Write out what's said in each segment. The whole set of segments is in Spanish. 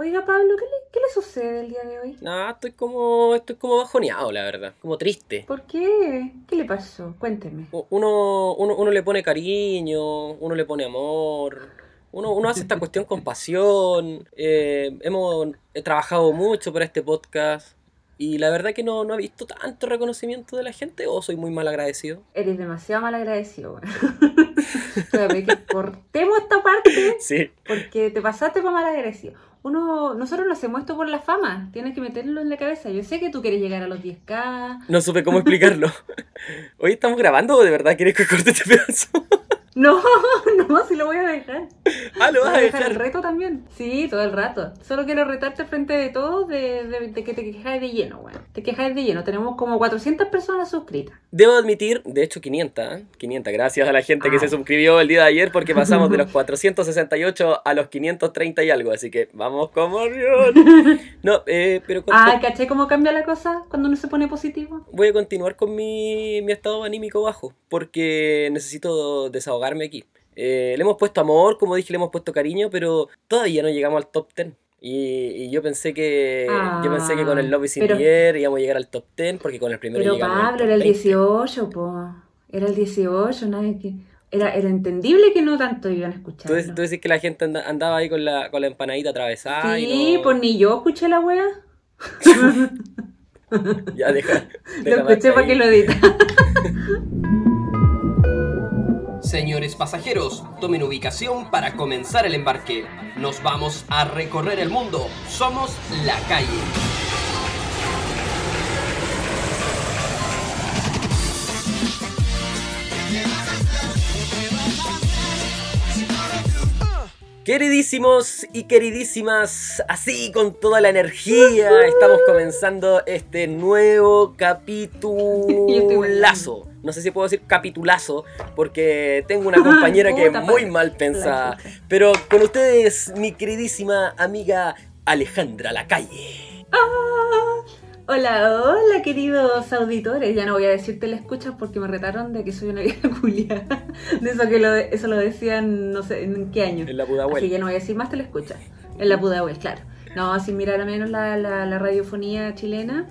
Oiga, Pablo, ¿qué le, qué le sucede el día de hoy? No, estoy como, estoy como bajoneado, la verdad. Como triste. ¿Por qué? ¿Qué le pasó? Cuénteme. Uno, uno, uno le pone cariño, uno le pone amor. Uno, uno hace esta cuestión con pasión. eh, hemos he trabajado mucho para este podcast. Y la verdad que no, no he visto tanto reconocimiento de la gente o soy muy mal agradecido. Eres demasiado mal agradecido, pedir que cortemos esta parte Sí. porque te pasaste por mal agradecido. Uno, nosotros lo hacemos esto por la fama. Tienes que meterlo en la cabeza. Yo sé que tú quieres llegar a los 10k. No supe cómo explicarlo. Hoy estamos grabando o de verdad quieres que corte este pedazo? No, no, si lo voy a dejar. Ah, lo Voy vas a a dejar el dejar. reto también. Sí, todo el rato. Solo quiero retarte frente de todos de, de- de que te quejáis de lleno, weón. Te quejáis de lleno. Tenemos como 400 personas suscritas. Debo admitir, de hecho 500, ¿eh? 500, gracias a la gente que Ah. se suscribió el día de ayer porque pasamos de los 468 a los 530 y algo, así que vamos como avión. No, eh, pero con- Ah, ¿caché cómo cambia la cosa cuando uno se pone positivo? voy a continuar con mi, mi estado anímico bajo porque necesito aquí. Eh, le hemos puesto amor, como dije, le hemos puesto cariño, pero todavía no llegamos al top 10. Y, y yo pensé que yo pensé que con el Love is in Ah, the íbamos a llegar al top 10 porque con el primero Pero Pablo, era el 20. 18, po. Era el 18, nadie que... Era, era entendible que no tanto iban a ¿Tú, escucharlo. dec- tú decís que la gente anda- andaba ahí con la, con la empanadita atravesada Sí, y no- pues ni yo escuché la wea. Ya, deja. Lo deja escuché marca para que lo edita. Señores pasajeros, tomen ubicación para comenzar el embarque. Nos vamos a recorrer el mundo. Somos la calle. Queridísimos y queridísimas, así con toda la energía, estamos comenzando este nuevo capitulazo. No sé si puedo decir capitulazo, porque tengo una compañera que es muy mal pensada. Pero con ustedes, mi queridísima amiga Alejandra Lacalle. Ah, hola, hola, queridos auditores. Ya no voy a decirte la escuchas porque me retaron de que soy una vieja culia. De eso que lo, eso lo decían, no sé, en qué año. En la Así Pudahuel. que no voy a decir más te la escuchas. En la Pudahuel, claro. No, sin mirar a menos la, la- la radiofonía chilena.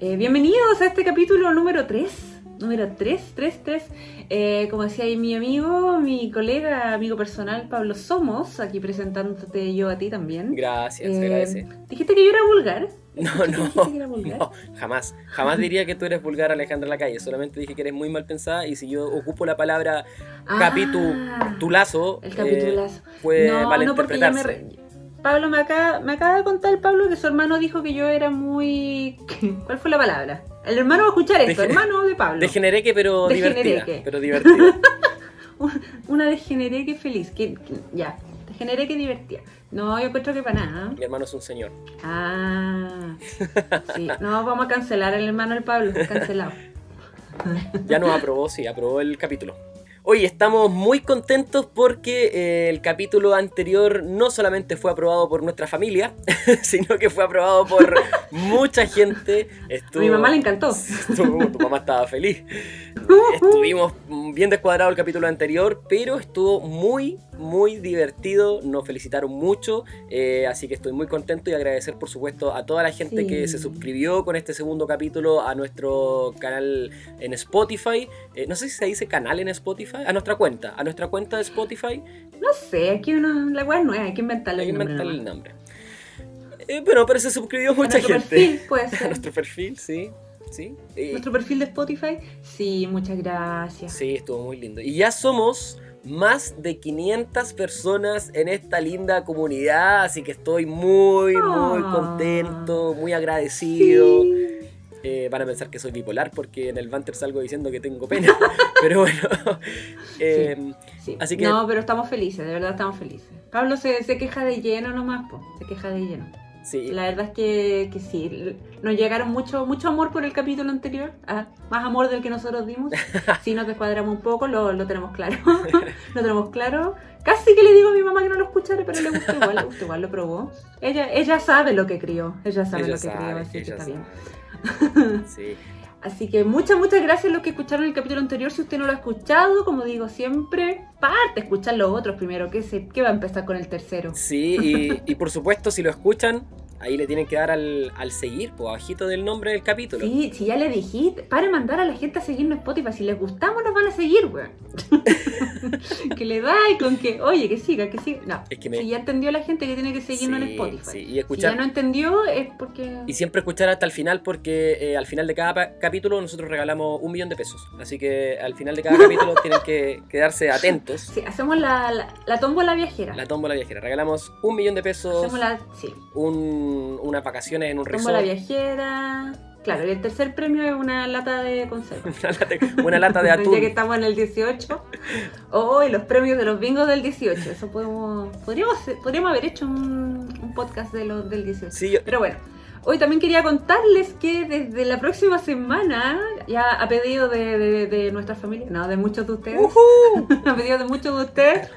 Eh, bienvenidos a este capítulo número 3. Número 3, 3, 3. Eh, como decía ahí mi amigo, mi colega, amigo personal, Pablo Somos, aquí presentándote yo a ti también. Gracias, Eh, agradece. Dijiste que yo era vulgar. No, ¿Dijiste no, que era vulgar? no, jamás. Jamás diría que tú eres vulgar, Alejandra Lacalle. Solamente dije que eres muy mal pensada y si yo ocupo la palabra Ah, capitulazo, El eh, capitulazo. puede no, no, porque me. Pablo me acaba, me acaba de contar Pablo que su hermano dijo que yo era muy. ¿Cuál fue la palabra? El hermano va a escuchar esto, hermano de Pablo. Degenereque, pero Degenereque. divertida. Pero divertida. Una degenereque feliz. Que, que- ya, degenereque divertida. No, yo encuentro que para nada. Mi hermano es un señor. Ah, sí. No, vamos a cancelar al hermano del Pablo. Cancelado. Ya nos aprobó, sí, aprobó el capítulo. Hoy estamos muy contentos porque eh, el capítulo anterior no solamente fue aprobado por nuestra familia, sino que fue aprobado por mucha gente. A mi mamá le encantó. Estuvo- tu mamá estaba feliz. Estuvimos bien descuadrado el capítulo anterior, pero estuvo muy, muy divertido. Nos felicitaron mucho, eh, así que estoy muy contento y agradecer, por supuesto, a toda la gente Sí. que se suscribió con este segundo capítulo a nuestro canal en Spotify. Eh, no sé si se dice canal en Spotify, a nuestra cuenta, a nuestra cuenta de Spotify. No sé, aquí uno, la es nueva, hay que inventarle Hay que el nombre inventarle el nombre. Eh, bueno, pero se suscribió A mucha nuestro gente. perfil, puede A nuestro perfil, sí. Sí. Eh, Nuestro perfil de Spotify. Sí, muchas gracias. Sí, estuvo muy lindo. Y ya somos más de 500 personas en esta linda comunidad, así que estoy muy, muy Ah. contento, muy agradecido. Sí. Eh, van a pensar que soy bipolar porque en el Banter salgo diciendo que tengo pena, pero bueno. eh, Sí. Así que- No, pero estamos felices, de verdad estamos felices. Pablo se, se queja de lleno nomás, po. se queja de lleno. sí, La verdad es que, que sí, nos llegaron mucho, mucho amor por el capítulo anterior, ah, más amor del que nosotros dimos. Sí, nos descuadramos un poco, lo, lo tenemos claro. lo tenemos claro. Casi que le digo a mi mamá que no lo escuchara, pero le gustó igual, le gustó igual, lo probó. Ella, ella sabe lo que crió, ella sabe Ella lo que crió, sabe, así que está bien. sí. Así que muchas, muchas gracias a los que escucharon el capítulo anterior. Si usted no lo ha escuchado, como digo siempre, parte, escuchar los otros primero, que, se, que va a empezar con el tercero. Sí, y, y por supuesto, si lo escuchan, ahí le tienen que dar al, al seguir, pues abajito del nombre del capítulo. Sí, si ya le dijiste, para mandar a la gente a seguirnos en Spotify. Si les gustamos, nos van a seguir, weón. que le da y con que, oye, que siga, que siga. No, Es que me- si ya entendió la gente que tiene que seguirnos en Spotify. sí, y Si escuchar- ya no entendió, es porque. Y siempre escuchar hasta el final porque eh, al final de cada capítulo nosotros regalamos un millón de pesos. Así que al final de cada capítulo tienen que quedarse atentos. Sí, hacemos la, la, la tómbola viajera. La tómbola viajera. Regalamos un millón de pesos, Hacemos la. Sí. un, unas vacaciones en un resort, viajera. Claro, y el tercer premio es una lata de conserva. una lata, una lata de Ya que atún. estamos en el 18. Oh, y los premios de los bingos del 18. Eso podemos. Podríamos, podríamos haber hecho un, un podcast de los del 18. Sí, yo- Pero bueno, hoy también quería contarles que desde la próxima semana, ya a pedido de, de- de nuestra familia, no, de muchos de ustedes, a pedido de muchos de ustedes,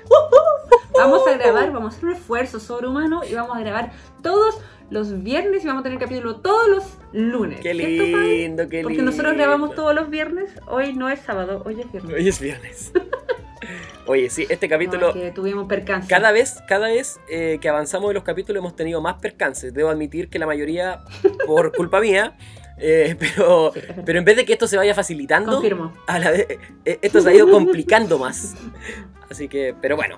vamos a grabar, vamos a hacer un esfuerzo sobrehumano y vamos a grabar todos los viernes y vamos a tener capítulo todos los lunes. qué lindo, qué lindo. Porque nosotros grabamos todos los viernes, hoy no es sábado, hoy es viernes. Hoy es viernes. Oye, sí, este capítulo... No, que tuvimos percance. Cada vez, cada vez eh, que avanzamos en los capítulos hemos tenido más percances. Debo admitir que la mayoría por culpa mía. eh, pero, Sí, pero en vez de que esto se vaya facilitando, Confirmo. a la vez, eh, esto se ha ido complicando más. Así que, pero bueno,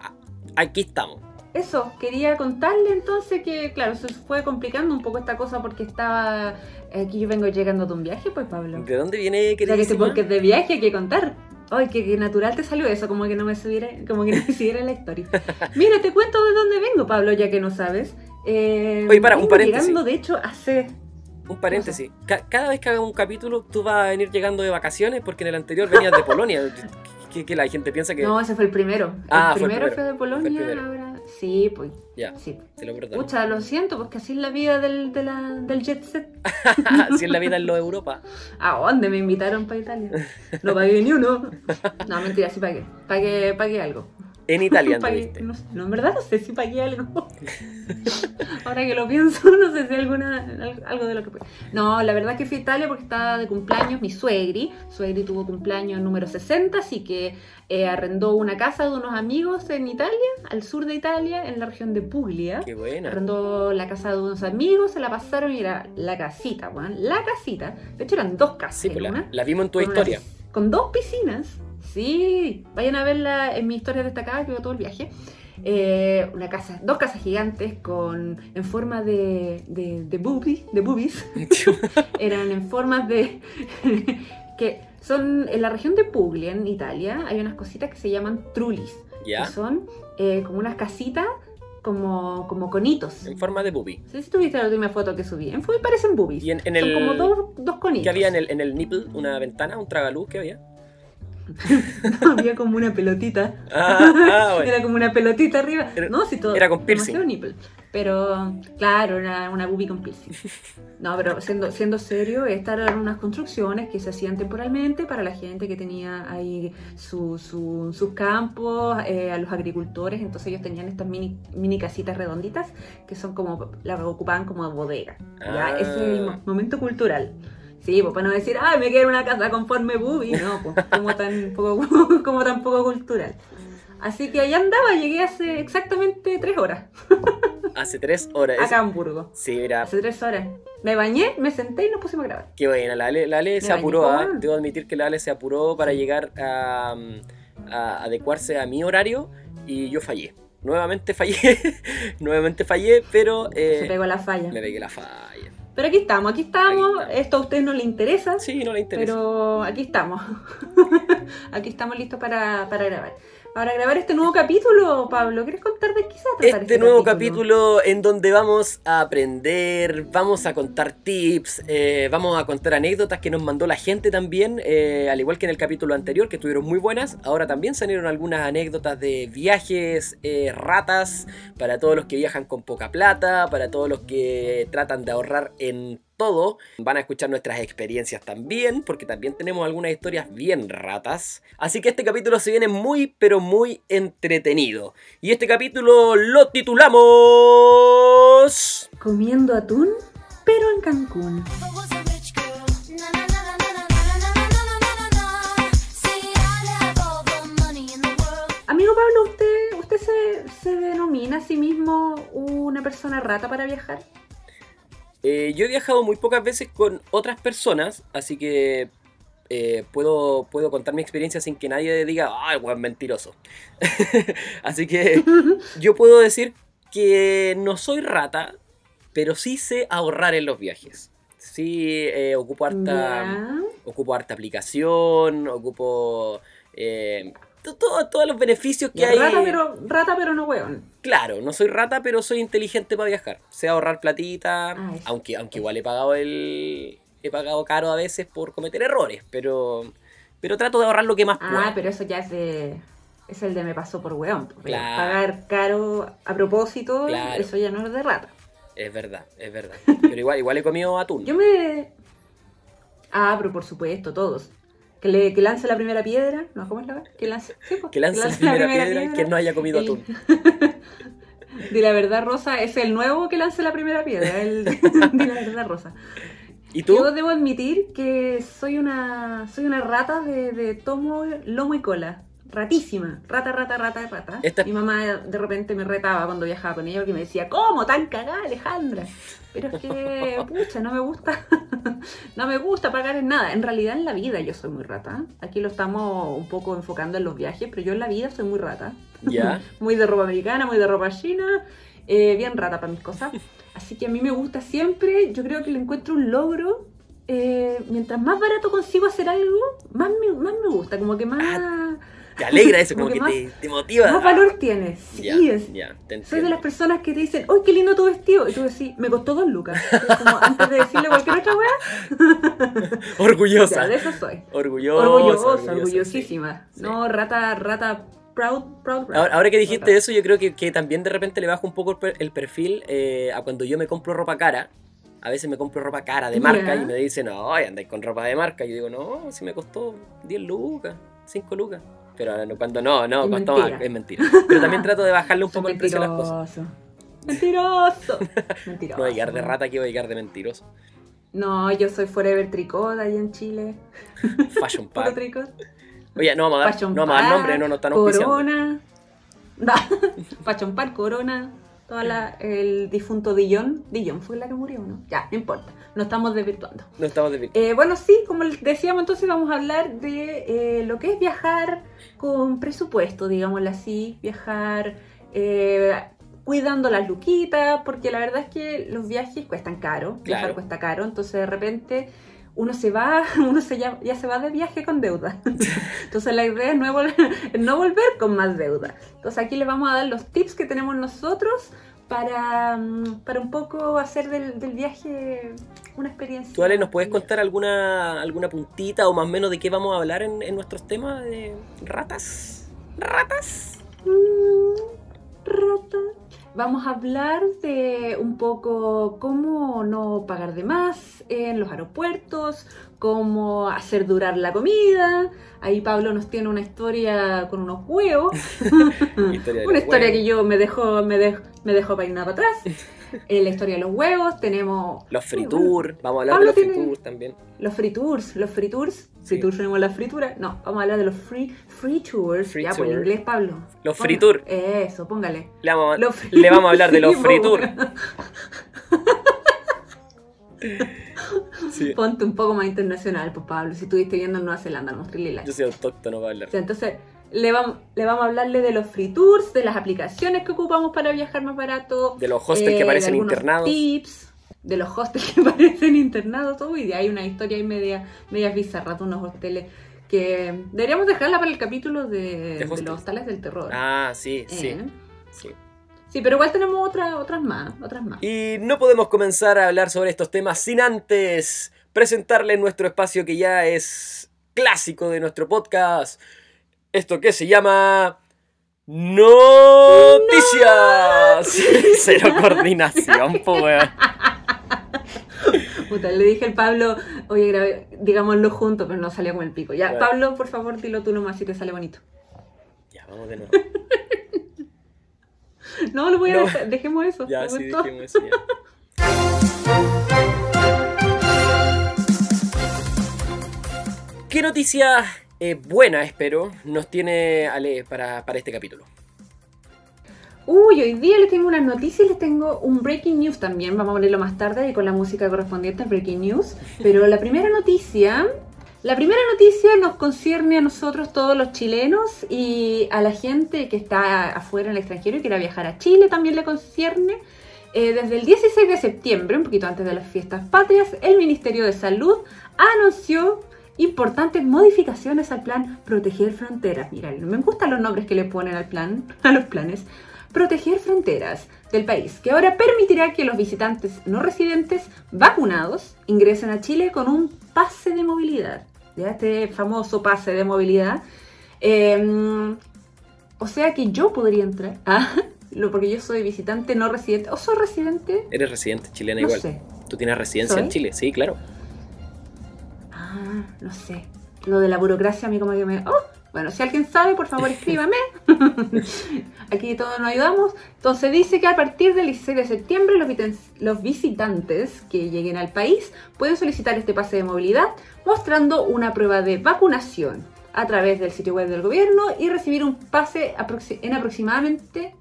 aquí estamos. Eso, quería contarle entonces que, claro, se fue complicando un poco esta cosa porque estaba. Aquí yo vengo llegando de un viaje, pues, Pablo. ¿De dónde viene, O sea, que porque es de viaje hay que contar. Ay, que, que natural te salió eso, como que no me subiera, como que no me siguiera la historia. Mira, te cuento de dónde vengo, Pablo, ya que no sabes. Eh, Oye, para, un paréntesis. llegando, de hecho, hace. Un paréntesis. Ca- cada vez que haga un capítulo, tú vas a venir llegando de vacaciones porque en el anterior venías de Polonia. que, que la gente piensa que... No, ese fue el primero. Ah, el fue el primero fue de Polonia, Fue ahora. Sí, pues. Ya, Sí. te lo perdono. Pucha, lo siento, porque así es la vida del, de la- del jet set. Así es la vida en lo de Europa. ¿A dónde me invitaron para Italia? No pagué ni uno. No, mentira, sí pagué. Pagué, pagué algo. En Italia Pagué- anduviste. no, no, en verdad no sé si pagué algo. Ahora que lo pienso, no sé si alguna al- algo de lo que. No, la verdad es que fui a Italia porque estaba de cumpleaños mi suegri. Suegri tuvo cumpleaños número 60, así que eh, arrendó una casa de unos amigos en Italia, al sur de Italia, en la región de Puglia. Qué buena. Arrendó la casa de unos amigos, se la pasaron y era la casita, weón. La casita. De hecho, eran dos casas. Sí, pues la, una la vimos en tu una historia. con dos piscinas. Sí, vayan a verla en mi historia destacada que veo todo el viaje. Eh, una casa, dos casas gigantes con en forma de, de, de, boobie- de boobies. Eran en formas de. que son en la región de Puglia, en Italia, hay unas cositas que se llaman trulis. ¿Ya? Que son eh, como unas casitas como, como conitos. En forma de boobie. Sé si tuviste la última foto que subí. En parecen boobies. Y en, en Son el... como dos, dos conitos. ¿Qué había en el, en el nipple? ¿Una ventana? ¿Un tragaluz? ¿Qué había? había como una pelotita. Ah, ah, bueno. Era como una pelotita arriba. Era- no, si todo. era con piercing. nipple. Pero, claro, era una boobie con piercing. No, pero siendo, siendo serio, estas eran unas construcciones que se hacían temporalmente para la gente que tenía ahí su- su- sus campos, eh, a los agricultores. Entonces ellos tenían estas mini, mini casitas redonditas que son como, las ocupaban como bodega. ¿ya? Ah. Ese es el mo- momento cultural. Sí, pues para no decir, ay, me quedé en una casa conforme boobie. No, pues como tan poco, como tan poco cultural. Así que allá andaba, llegué hace exactamente tres horas Hace tres horas. acá a Hamburgo. Sí, mira, Hace tres horas. Me bañé, me senté y nos pusimos a grabar. qué buena. La Ale, la Ale se apuró, ¿ah? Debo admitir que la Ale se apuró para llegar a, a adecuarse a mi horario y yo fallé. Nuevamente fallé, nuevamente fallé, pero eh, Se pegó la falla. me pegué la falla. Pero aquí estamos, aquí estamos. Esto a ustedes no les interesa, Sí, no le interesa. pero aquí estamos. aquí estamos listos para, para grabar. Para grabar este nuevo capítulo, Pablo, ¿quieres contar de qué se va a tratar Este nuevo capítulo en donde vamos a aprender, vamos a contar tips, eh, vamos a contar anécdotas que nos mandó la gente también, eh, al igual que en el capítulo anterior, que estuvieron muy buenas. Ahora también salieron algunas anécdotas de viajes, eh, ratas, para todos los que viajan con poca plata, para todos los que tratan de ahorrar en Van a escuchar nuestras experiencias también, porque también tenemos algunas historias bien ratas. Así que este capítulo se viene muy, pero muy entretenido. Y este capítulo lo titulamos... Comiendo atún, pero en Cancún. Amigo Pablo, ¿usted, usted se, se denomina a sí mismo una persona rata para viajar? Eh, yo he viajado muy pocas veces con otras personas, así que eh, puedo, puedo contar mi experiencia sin que nadie diga, ah, el mentiroso. así que yo puedo decir que no soy rata, pero sí sé ahorrar en los viajes. Sí, eh, ocupo, harta, ocupo harta aplicación, ocupo eh, to- to- todos los beneficios que hay. Rata, pero, rata, pero no weón. Claro, no soy rata, pero soy inteligente para viajar. Sé ahorrar platita, Ah, aunque, aunque igual he pagado el. He pagado caro a veces por cometer errores, pero. Pero trato de ahorrar lo que más Ah, puedo. pero eso ya es de. Es el de me pasó por weón. porque Claro. Pagar caro a propósito, Claro. eso ya no es de rata. Es verdad, es verdad. Pero igual, igual he comido atún. Yo me. Ah, pero por supuesto, todos. Que, le, que lance la primera piedra. ¿No? ¿Cómo es la Que lance, sí, pues, Que lance la primera piedra y quien no haya comido El- atún. De la verdad, Rosa, es el nuevo que lance la primera piedra. El de la verdad, Rosa. ¿Y tú? Yo debo admitir que soy una soy una rata de, de tomo, lomo y cola. Ratísima. Rata, rata, rata, rata. Esta- Mi mamá de repente me retaba cuando viajaba con ella porque me decía, ¿cómo tan cagada, Alejandra? Pero es que, pucha, no me gusta. no me gusta pagar en nada. En realidad en la vida yo soy muy rata. Aquí lo estamos un poco enfocando en los viajes, pero yo en la vida soy muy rata. Ya. muy de ropa americana, muy de ropa china, eh, bien rata para mis cosas. Así que a mí me gusta siempre, yo creo que le encuentro un logro. eh, mientras más barato consigo hacer algo, más me, más me gusta, como que más, Te alegra eso, Como como que, te, te motiva. más valor tiene. Sí, es- te soy de las personas que te dicen, ¡ay, qué lindo tu vestido! Y tú decís, me costó dos lucas. Como antes de decirle cualquier otra weá, Orgullosa. ya, de eso soy. Orgullosa. Orgullosa, orgullosa, orgullosísima. sí. No, rata, rata, proud, proud, rata. Ahora, ahora que dijiste eso, yo creo que, que también de repente le bajo un poco el per- el perfil eh, a cuando yo me compro ropa cara. A veces me compro ropa cara de marca y me dicen, no, andáis con ropa de marca. Y yo digo, no, si me costó 10 lucas, 5 lucas. Pero cuando no, no, Es costó mentira. más, es mentira. Pero también trato de bajarle un poco el precio a las cosas. Mentiroso. Mentiroso. No voy a llegar de rata, que voy a llegar de mentiroso. No, yo soy Forever Tricot ahí en Chile. Fashion Pack. tricot. Oye, no vamos a dar, Fashion no vamos a dar Pack, nombre, no nos están. Corona. No, Fashion Park, Corona. Toda la, el difunto Dillon. Dillon fue la que murió, ¿no? Ya, no importa. No estamos desvirtuando. No estamos de Eh, bueno, sí, como decíamos, entonces vamos a hablar de eh, lo que es viajar con presupuesto, digámoslo así. Viajar eh, cuidando las luquitas, porque la verdad es que los viajes cuestan caro. Viajar cuesta caro, entonces de repente uno se va, uno se ya, ya se va de viaje con deuda. Entonces la idea es no, vol- no volver con más deuda. Entonces aquí les vamos a dar los tips que tenemos nosotros para, mm, para un poco hacer del, del viaje una experiencia. ¿Tú, Ale, nos puedes contar alguna, alguna puntita o más o menos de qué vamos a hablar en, en nuestros temas de ratas? ¿Ratas? Mm, rata. Vamos a hablar de un poco cómo no pagar de más en los aeropuertos, cómo hacer durar la comida. Ahí Pablo nos tiene una historia con unos huevos. Historia Una historia huevos. que yo me dejó, me dejó, me peinada para atrás. Eh, la historia de los huevos, tenemos Los fritour, vamos a hablar Pablo de los fritour también. los free tours, los free tours. Sí. Free tours tenemos la fritura. No, vamos a hablar de los free, free tours. Free ya, por tour. inglés, Pablo. Los tour. Eso, póngale. Le vamos, a- free- le vamos a hablar de los Sí, fritour. po. Sí, Ponte un poco más internacional, pues Pablo. Si estuviste viendo en Nueva Zelanda, no yo soy autóctono para hablar. O sea, entonces, le vamos, le vamos a hablarle de los free tours, de las aplicaciones que ocupamos para viajar más barato. De los hostels eh, que parecen de algunos internados. Tips, de los hostels que parecen internados, todo. Y de ahí una historia ahí media, media bizarra de unos hosteles que deberíamos dejarla para el capítulo de, los hostales del terror. Ah, sí, sí, Eh, sí. Sí, pero igual tenemos otras otras más, otras más. Y no podemos comenzar a hablar sobre estos temas sin antes presentarles nuestro espacio que ya es clásico de nuestro podcast. Esto que se llama Noticias. Cero coordinación, po, weón. Puta, le dije al Pablo, oye, grabé- digámoslo juntos, pero no salió como el pico. Ya, Claro. Pablo, por favor, dilo tú nomás si te sale bonito. Ya, vamos de nuevo. No, lo voy a No. dejar, dejemos eso. Ya, sí, dijimos eso ya. ¿Qué noticias eh, buena, espero, nos tiene Ale para, este capítulo? Uy, hoy día les tengo unas noticias, les tengo un breaking news también, vamos a ponerlo más tarde y con la música correspondiente al breaking news. Pero la primera noticia, la primera noticia nos concierne a nosotros todos los chilenos y a la gente que está afuera en el extranjero y quiera viajar a Chile también le concierne. Eh, desde el 16 de septiembre, un poquito antes de las fiestas patrias, el Ministerio de Salud anunció importantes modificaciones al plan Proteger Fronteras. Mira, me gustan los nombres que le ponen al plan, a los planes. Proteger Fronteras del país, que ahora permitirá que los visitantes no residentes vacunados ingresen a Chile con un pase de movilidad. ¿ya? Este famoso pase de movilidad. Eh, o sea que yo podría entrar, ¿ah? Porque yo soy visitante no residente. ¿O soy residente? Eres residente chilena No igual. sé. ¿Tú tienes residencia en. Chile? Sí, claro. Ah, no sé. Lo de la burocracia a mí como que me... Oh, bueno, si alguien sabe, por favor escríbame. Aquí todos nos ayudamos. Entonces dice que a partir del 16 de septiembre los, visitantes que lleguen al país pueden solicitar este pase de movilidad mostrando una prueba de vacunación a través del sitio web del gobierno y recibir un pase aproxi- en aproximadamente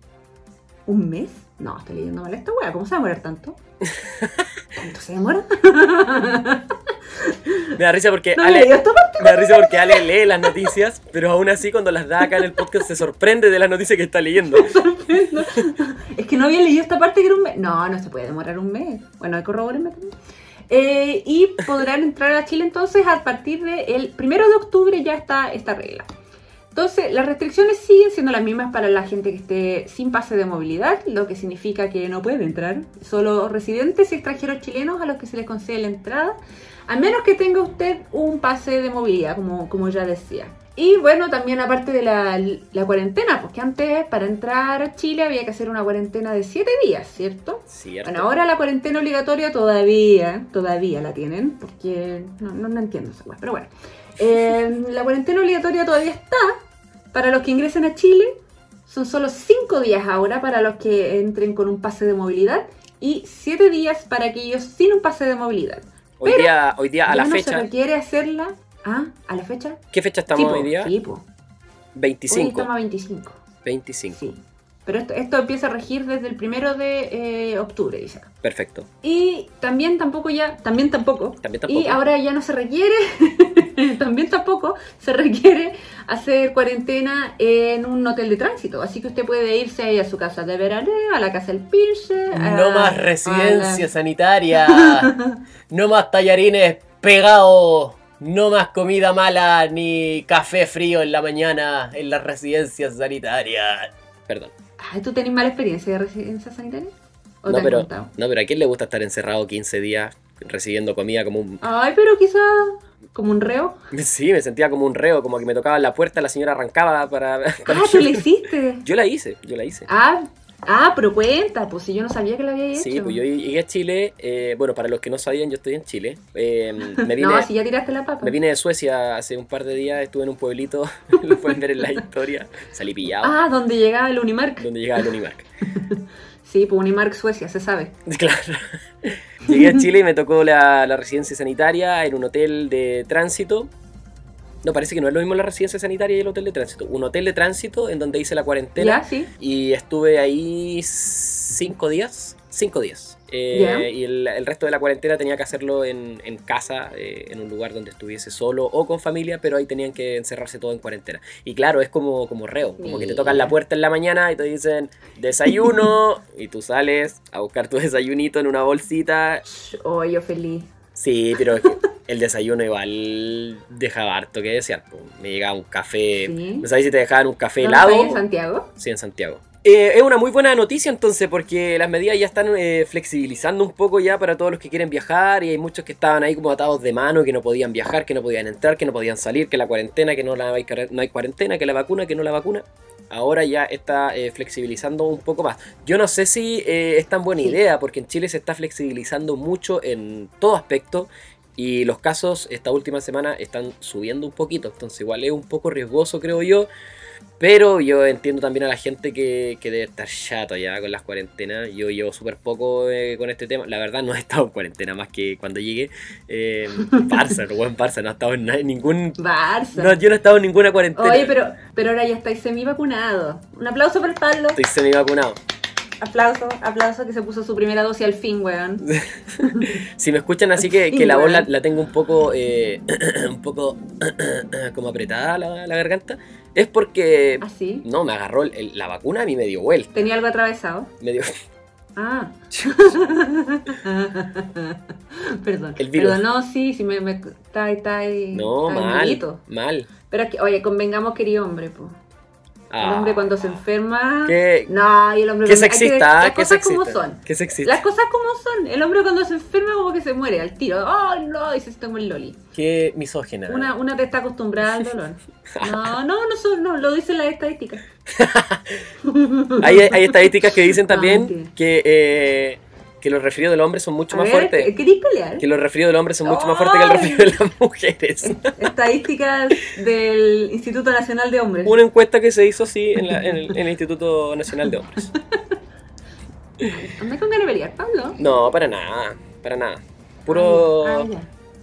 un mes. No, estoy leyendo mal esta wea. ¿Cómo se va a demorar tanto? ¿Tanto se demora? Me da risa porque No Ale, me da risa porque Ale lee las noticias, pero aún así cuando las da acá en el podcast se sorprende de las noticias que está leyendo. Es que no había leído esta parte que era un mes. No, no se puede demorar un mes. Bueno, corroborenme también. Eh, y podrán entrar a Chile entonces a partir del primero de octubre ya está esta regla. Entonces, las restricciones siguen siendo las mismas para la gente que esté sin pase de movilidad, lo que significa que no puede entrar. Solo residentes y extranjeros chilenos a los que se les concede la entrada, a menos que tenga usted un pase de movilidad, como, como ya decía. Y bueno, también aparte de la, la cuarentena, porque antes para entrar a Chile había que hacer una cuarentena de 7 días, ¿cierto? Cierto. Bueno, ahora la cuarentena obligatoria todavía, todavía la tienen, porque no, no, no entiendo esa cosa, pero bueno. Eh, la cuarentena obligatoria todavía está para los que ingresen a Chile. Son solo 5 días ahora para los que entren con un pase de movilidad y 7 días para aquellos sin un pase de movilidad. Hoy día, hoy día a la no se fecha, requiere hacerla. Ah, ¿a la fecha? ¿qué fecha estamos Sí, po, hoy día? Sí, po. Hoy 25. estamos a 25. 25. Sí. Pero esto, esto empieza a regir desde el primero de eh, octubre, dice. Perfecto. Y también tampoco ya, también tampoco. También tampoco. Y ahora ya no se requiere, también tampoco se requiere hacer cuarentena en un hotel de tránsito. Así que usted puede irse ahí a su casa de veraneo, a la casa del pinche. No a- más residencia la- sanitaria. no más tallarines pegados. No más comida mala ni café frío en la mañana en las residencias sanitarias. Perdón. Ay, ¿Tú tenés mala experiencia de residencia sanitaria? ¿O No te pero, contado? no, pero ¿a quién le gusta estar encerrado 15 días recibiendo comida como un... Ay, pero quizá como un reo. Sí, me sentía como un reo, como que me tocaba la puerta, la señora arrancaba para... para Ah, tú le hiciste. Yo la hice, yo la hice. Ah, ah, pero cuenta, pues si yo no sabía que lo había hecho. Sí, pues yo llegué a Chile, eh, bueno, para los que no sabían, yo estoy en Chile. Eh, me, vine, No, si ya tiraste la papa. me vine de Suecia hace un par de días, estuve en un pueblito, lo pueden ver en la historia, salí pillado, Ah, donde llegaba el Unimark. donde llegaba el Unimark. Sí, pues Unimark Suecia, se sabe. Claro. Llegué a Chile y me tocó la, la residencia sanitaria en un hotel de tránsito. No, parece que no es lo mismo la residencia sanitaria y el hotel de tránsito. Un hotel de tránsito en donde hice la cuarentena. Ya, sí. Y estuve ahí cinco días. Cinco días. Eh. Y el, el resto de la cuarentena tenía que hacerlo en, en casa, eh, en un lugar donde estuviese solo o con familia, pero ahí tenían que encerrarse todo en cuarentena. Y claro, es como, como reo, como que te tocan la puerta en la mañana y te dicen desayuno, y tú sales a buscar tu desayunito en una bolsita. Oh, yo feliz. Sí, pero es que el desayuno igual dejaba harto que desear. Me llegaba un café. Sí. ¿No sabes si te dejaban un café ¿Dónde helado? en Santiago? Sí, en Santiago. Eh, es una muy buena noticia entonces porque las medidas ya están eh, flexibilizando un poco ya para todos los que quieren viajar y hay muchos que estaban ahí como atados de mano, que no podían viajar, que no podían entrar, que no podían salir, que la cuarentena, que no, la hay, no hay cuarentena, que la vacuna, que no la vacuna. Ahora ya está eh, flexibilizando un poco más. Yo no sé si es tan buena Sí. idea porque en Chile se está flexibilizando mucho en todo aspecto Y los casos esta última semana están subiendo un poquito, entonces igual es un poco riesgoso creo yo. Pero yo entiendo también a la gente que, que debe estar chato ya con las cuarentenas. Yo llevo súper poco eh, con este tema. La verdad no he estado en cuarentena más que cuando llegué. Eh, Barça, no buen Barça, no he estado en ningún... Barça. No, yo no he estado en ninguna cuarentena. Oye, pero, pero ahora ya estáis semi vacunados. Un aplauso para el Pablo. Estoy semi vacunado. Aplauso, aplauso que se puso su primera dosis al fin, weón. Si me escuchan así que, que la voz la, tengo un poco, eh, un poco como apretada la, la garganta, es porque ¿Así? no me agarró el- la vacuna a mí me dio vuelta. ¿Tenía algo atravesado? Me dio, Ah. Perdón. El virus. Perdón, no, sí, sí, me, me está ahí. no, mal, malito. mal. Pero es que, oye, convengamos, querido hombre, El Ah, hombre cuando se enferma. Qué- No, y el hombre cuando- hay que- sexista, Las cosas como sexista. son. Sexista. Las cosas como son. El hombre cuando se enferma como que se muere al tiro. ¡Ay, no! Y se toma el loli. Qué misógena. Una, una te está acostumbrada al dolor. No, no, no, son, no lo dicen las estadísticas. Hay, hay estadísticas que dicen No, también que, eh, que los resfriados del hombre son mucho A más ver, fuertes. ¿queréis pelear? Que los resfriados del hombre son mucho más fuertes que el resfrío de las mujeres. Estadísticas del Instituto Nacional de Hombres. Una encuesta que se hizo así en, la- en el, en el Instituto Nacional de Hombres. ¿Anda con ganas de pelear, Pablo? No, para nada, para nada. Puro, Ah, ya.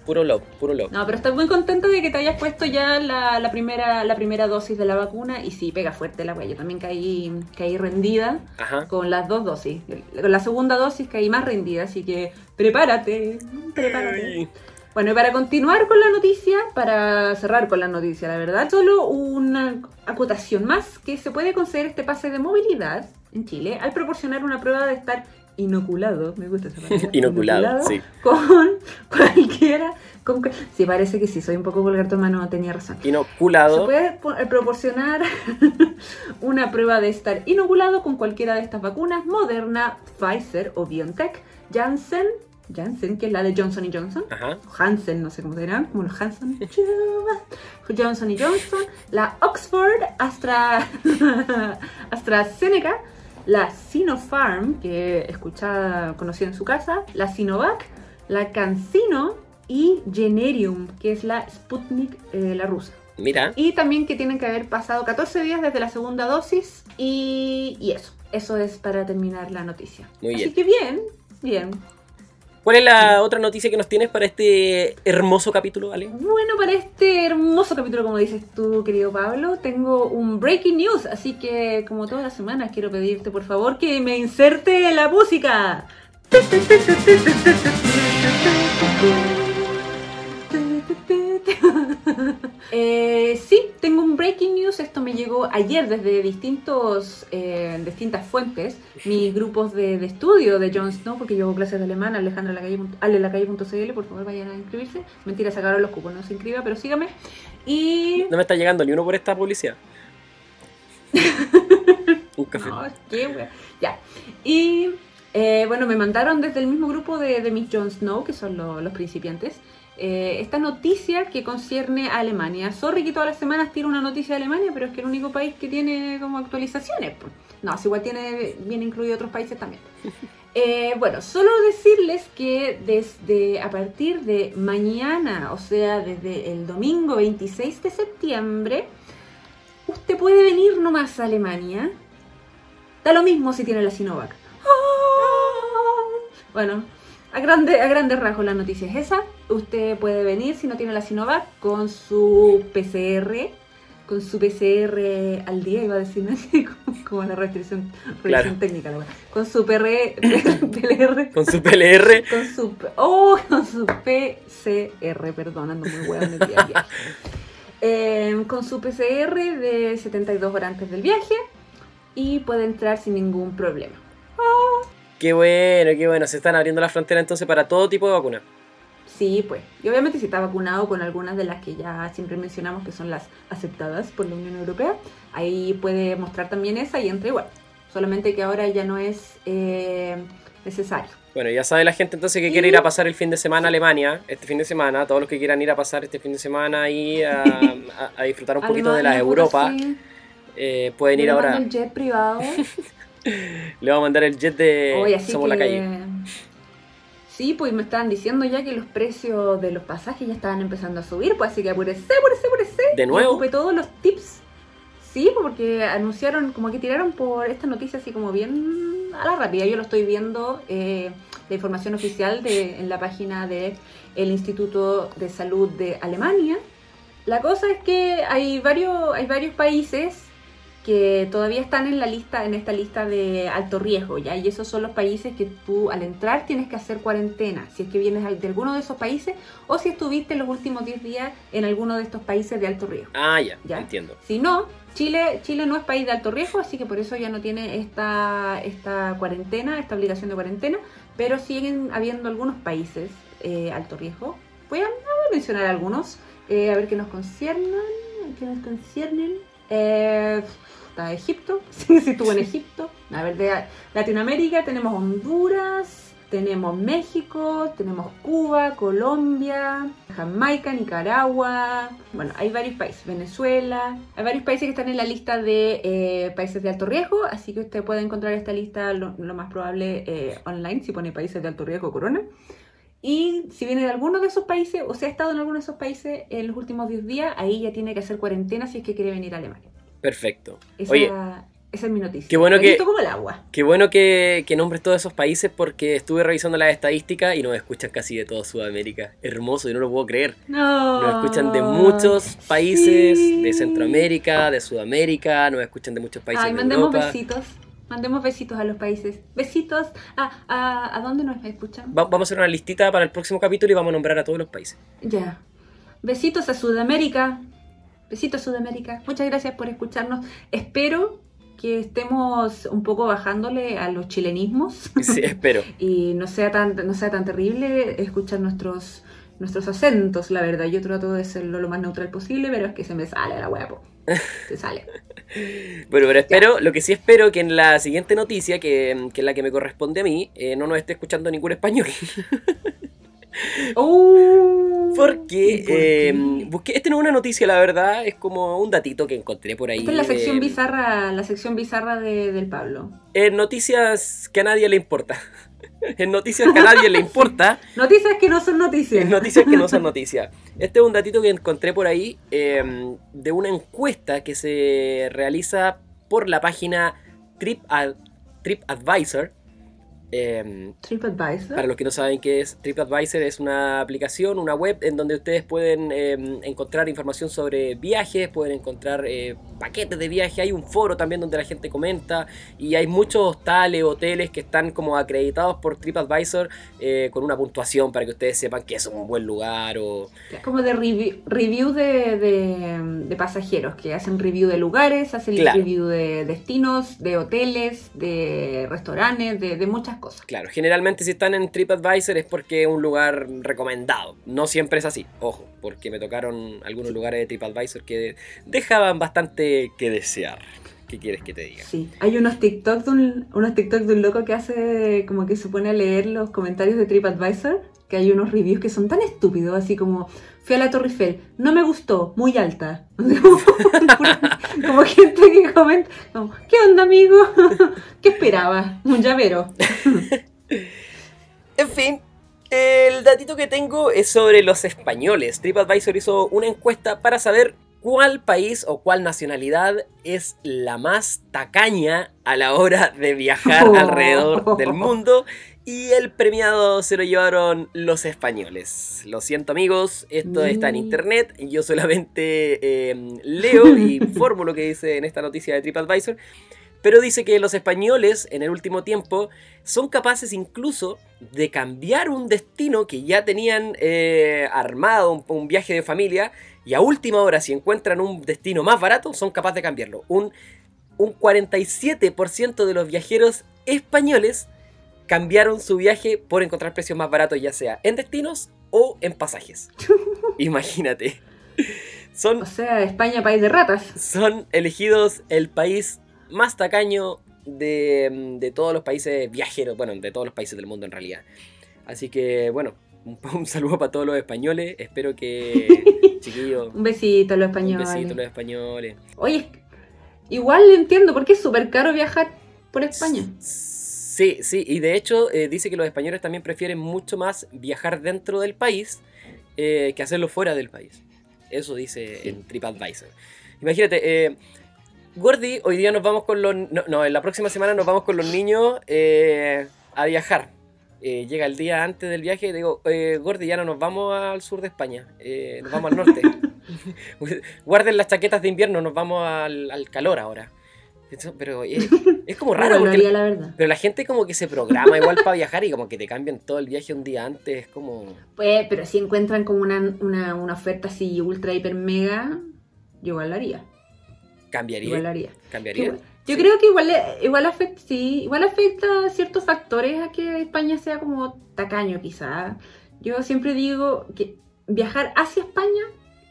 Puro love, puro love. No, pero estoy muy contenta de que te hayas puesto ya la, la primera, la primera dosis de la vacuna y sí, pega fuerte la wea. Yo también caí, caí rendida Ajá. con las dos dosis. Con la segunda dosis caí más rendida, así que prepárate, prepárate. Ay. Bueno, y para continuar con la noticia, para cerrar con la noticia, la verdad, solo una acotación más que se puede conceder este pase de movilidad en Chile al proporcionar una prueba de estar inoculado, me gusta esa palabra, Inoculado, sí. con cualquiera, con, sí, parece que sí, soy un poco vulgar, tu hermano tenía razón. Se Inoculado. puede po- eh, proporcionar una prueba de estar inoculado con cualquiera de estas vacunas, Moderna, Pfizer o BioNTech, Janssen, Janssen, que es la de Johnson Johnson, Ajá. Hansen, no sé cómo se dirán, como los Hansen. Johnson Johnson, la Oxford, Astra, AstraZeneca, la Sinopharm, que escuchada, conocida en su casa, la Sinovac, la CanSino y Generium, que es la Sputnik, eh, la rusa. Mira. Y también que tienen que haber pasado 14 días desde la segunda dosis y, y eso. Eso es para terminar la noticia. Muy Así bien. que bien, bien. ¿Cuál es la otra noticia que nos tienes para este hermoso capítulo, Ale? Bueno, para este hermoso capítulo, como dices tú, querido Pablo, tengo un breaking news, así que como todas las semanas quiero pedirte por favor que me inserte la música. Eh, sí, tengo un breaking news. Esto me llegó ayer desde distintos, eh, distintas fuentes. Mis grupos de, de estudio de Jon Snow, porque yo hago clases de alemán, alelacalle.cl, por favor vayan a inscribirse. Mentira, sacaron los cupos, no se inscriba, pero sígame. Y. No me está llegando ni uno por esta publicidad. Un café. No, qué. Ya. Y eh, bueno, me mandaron desde el mismo grupo de, de mis Jon Snow, que son lo- los principiantes, eh, esta noticia que concierne a Alemania. Sorry que todas las semanas tiro una noticia de Alemania, pero es que el único país que tiene como actualizaciones. No, es igual tiene bien incluido otros países también. Eh, bueno, solo decirles que desde a partir de mañana, o sea, desde el domingo 26 de septiembre, usted puede venir nomás a Alemania. Da lo mismo si tiene la Sinovac. Bueno, a, grande, a grandes rasgos la noticia es esa. Usted puede venir si no tiene la Sinovac con su PCR, con su PCR al día, iba a decir, ¿no? como, como la restricción, Claro. técnica. la. Con su PR, PLR, Con su PLR. con su, oh, con su PCR, perdón, ando muy hueón el día. Eh, con su PCR de 72 horas antes del viaje y puede entrar sin ningún problema. Qué bueno, qué bueno. Se están abriendo las fronteras entonces para todo tipo de vacunas. Sí, pues. Y obviamente si está vacunado con algunas de las que ya siempre mencionamos que son las aceptadas por la Unión Europea, ahí puede mostrar también esa y entra igual. Solamente que ahora ya no es eh, necesario. Bueno, ya sabe la gente entonces que quiere ir a pasar el fin de semana a Alemania, este fin de semana, todos los que quieran ir a pasar este fin de semana ahí a, a- a disfrutar un poquito de la Alemania, Europa, sí. eh, pueden ir ahora. el jet privado. Le vamos a mandar el jet de Hoy así Somos la calle. Sí, pues me estaban diciendo ya que los precios de los pasajes ya estaban empezando a subir, pues así que apúrese, apúrese, apúrese. ¿De nuevo? ocupe todos los tips. Sí, pues, porque anunciaron, como que tiraron por esta noticia así como bien a la rápida. Yo lo estoy viendo, eh, la información oficial de, en la página del Instituto de Salud de Alemania. La cosa es que hay varios, hay varios países que todavía están en la lista, en esta lista de alto riesgo, ¿ya? Y esos son los países que tú al entrar tienes que hacer cuarentena, si es que vienes de alguno de esos países o si estuviste los últimos 10 días en alguno de estos países de alto riesgo. Ah, ya, Ya. entiendo. Si no, Chile, Chile no es país de alto riesgo, así que por eso ya no tiene esta, esta cuarentena, esta obligación de cuarentena, pero siguen habiendo algunos países eh, alto riesgo. Voy a, mencionar algunos, eh, a ver qué nos conciernen, qué nos conciernen. Eh, está Egipto, sí, sí estuvo en Egipto. A ver, de Latinoamérica tenemos Honduras, tenemos México, tenemos Cuba, Colombia, Jamaica, Nicaragua. Bueno, hay varios países, Venezuela. Hay varios países que están en la lista de eh, países de alto riesgo, así que usted puede encontrar esta lista lo, lo más probable eh, online si pone países de alto riesgo corona. Y si viene de alguno de esos países o se ha estado en alguno de esos países en los últimos 10 días, ahí ya tiene que hacer cuarentena si es que quiere venir a Alemania. Perfecto. Esa, Oye, esa es mi noticia. qué bueno que- como el agua. qué bueno que, que nombres todos esos países porque estuve revisando las estadísticas y nos escuchan casi de toda Sudamérica. Hermoso, yo no lo puedo creer. No. Nos escuchan de muchos países, Sí. de Centroamérica, de Sudamérica, nos escuchan de muchos países Ay, de mandemos Europa. besitos. Mandemos besitos a los países. Besitos. ¿A, a, ¿a dónde nos escuchan? Va- vamos a hacer una listita para el próximo capítulo y vamos a nombrar a todos los países. Ya. Besitos a Sudamérica. Besitos Sudamérica. Muchas gracias por escucharnos. Espero que estemos un poco bajándole a los chilenismos Sí, espero. y no sea tan, no sea tan terrible escuchar nuestros, nuestros acentos, la verdad. Yo trato de serlo lo más neutral posible, pero es que se me sale la hueá, po. Se sale. Bueno, pero espero, lo que sí espero que en la siguiente noticia, que, que es la que me corresponde a mí, eh, no nos esté escuchando ningún español. Oh, Porque ¿y por eh, busqué, este no es una noticia, la verdad, es como un datito que encontré por ahí. Esta es la sección de- bizarra, la sección bizarra de, del Pablo. En noticias que a nadie le importa. en noticias que a nadie le importa. Noticias que no son noticias. En noticias que no son noticias. Este es un datito que encontré por ahí eh, de una encuesta que se realiza por la página TripAd- TripAdvisor. Eh, TripAdvisor. para los que no saben qué es, TripAdvisor es una aplicación, una web en donde ustedes pueden eh, encontrar información sobre viajes, pueden encontrar eh, paquetes de viaje, hay un foro también donde la gente comenta y hay muchos hostales, hoteles que están como acreditados por TripAdvisor eh, con una puntuación para que ustedes sepan que es un buen lugar o... Como de review, review de, de- de pasajeros, que hacen review de lugares, hacen Claro. review de destinos, de hoteles, de restaurantes, de, de muchas cosas. Claro, generalmente si están en TripAdvisor es porque es un lugar recomendado. No siempre es así, ojo, porque me tocaron algunos lugares de TripAdvisor que dejaban bastante que desear. ¿Qué quieres que te diga? Sí, hay unos TikTok de un, unos TikTok de un loco que hace como que se pone a leer los comentarios de TripAdvisor, que hay unos reviews que son tan estúpidos, así como fui a la Torre Eiffel, no me gustó, muy alta. como gente que comenta, como, ¿qué onda amigo? ¿Qué esperaba? Un llavero. En fin, el datito que tengo es sobre los españoles. TripAdvisor hizo una encuesta para saber cuál país o cuál nacionalidad es la más tacaña a la hora de viajar alrededor del mundo. Y el premiado se lo llevaron los españoles. Lo siento amigos, esto está en internet. Yo solamente eh, leo y informo lo que dice en esta noticia de TripAdvisor. Pero dice que los españoles en el último tiempo son capaces incluso de cambiar un destino que ya tenían eh, armado, un, un viaje de familia, y a última hora si encuentran un destino más barato, son capaces de cambiarlo. Un, un 47% de los viajeros españoles cambiaron su viaje por encontrar precios más baratos, ya sea en destinos o en pasajes. Imagínate. Son O sea, España, país de ratas. son elegidos el país más tacaño de, de todos los países viajeros, bueno, de todos los países del mundo en realidad. Así que, bueno, un, un saludo para todos los españoles. Espero que, chiquillos, Un besito a los un españoles. besito a los españoles. Oye, igual entiendo, porque es súper caro viajar por España. Sí, sí, y de hecho eh, dice que los españoles también prefieren mucho más viajar dentro del país eh, que hacerlo fuera del país. Eso dice Sí. en TripAdvisor. Imagínate, eh, Gordy, hoy día nos vamos con los... No, no, en la próxima semana nos vamos con los niños eh, a viajar. Llega el día antes del viaje y digo, eh, Gordy, ya no nos vamos al sur de España, eh, nos vamos al norte. Guarden las chaquetas de invierno, nos vamos al, al calor ahora. Pero eh, es como raro, porque la verdad. pero la gente como que se programa igual para viajar y como que te cambian todo el viaje un día antes, es como... Pues, pero si encuentran como una, una, una oferta así ultra, hiper, mega, yo igual lo haría. Igual Cambiaría. lo haría. Cambiaría. Igual- Yo Sí. creo que igual, igual afecta, sí, igual afecta ciertos factores a que España sea como tacaño quizá. Yo siempre digo que viajar hacia España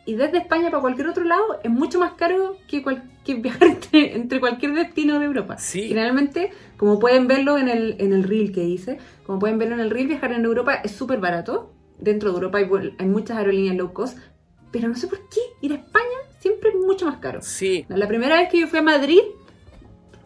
y desde España para cualquier otro lado es mucho más caro que, cual- que viajar entre, entre cualquier destino de Europa. Sí. Generalmente, como pueden verlo en el, en el reel que hice, como pueden verlo en el reel, viajar en Europa es súper barato. Dentro de Europa hay, hay muchas aerolíneas low cost, pero no sé por qué ir a España siempre es mucho más caro. Sí, La primera vez que yo fui a Madrid,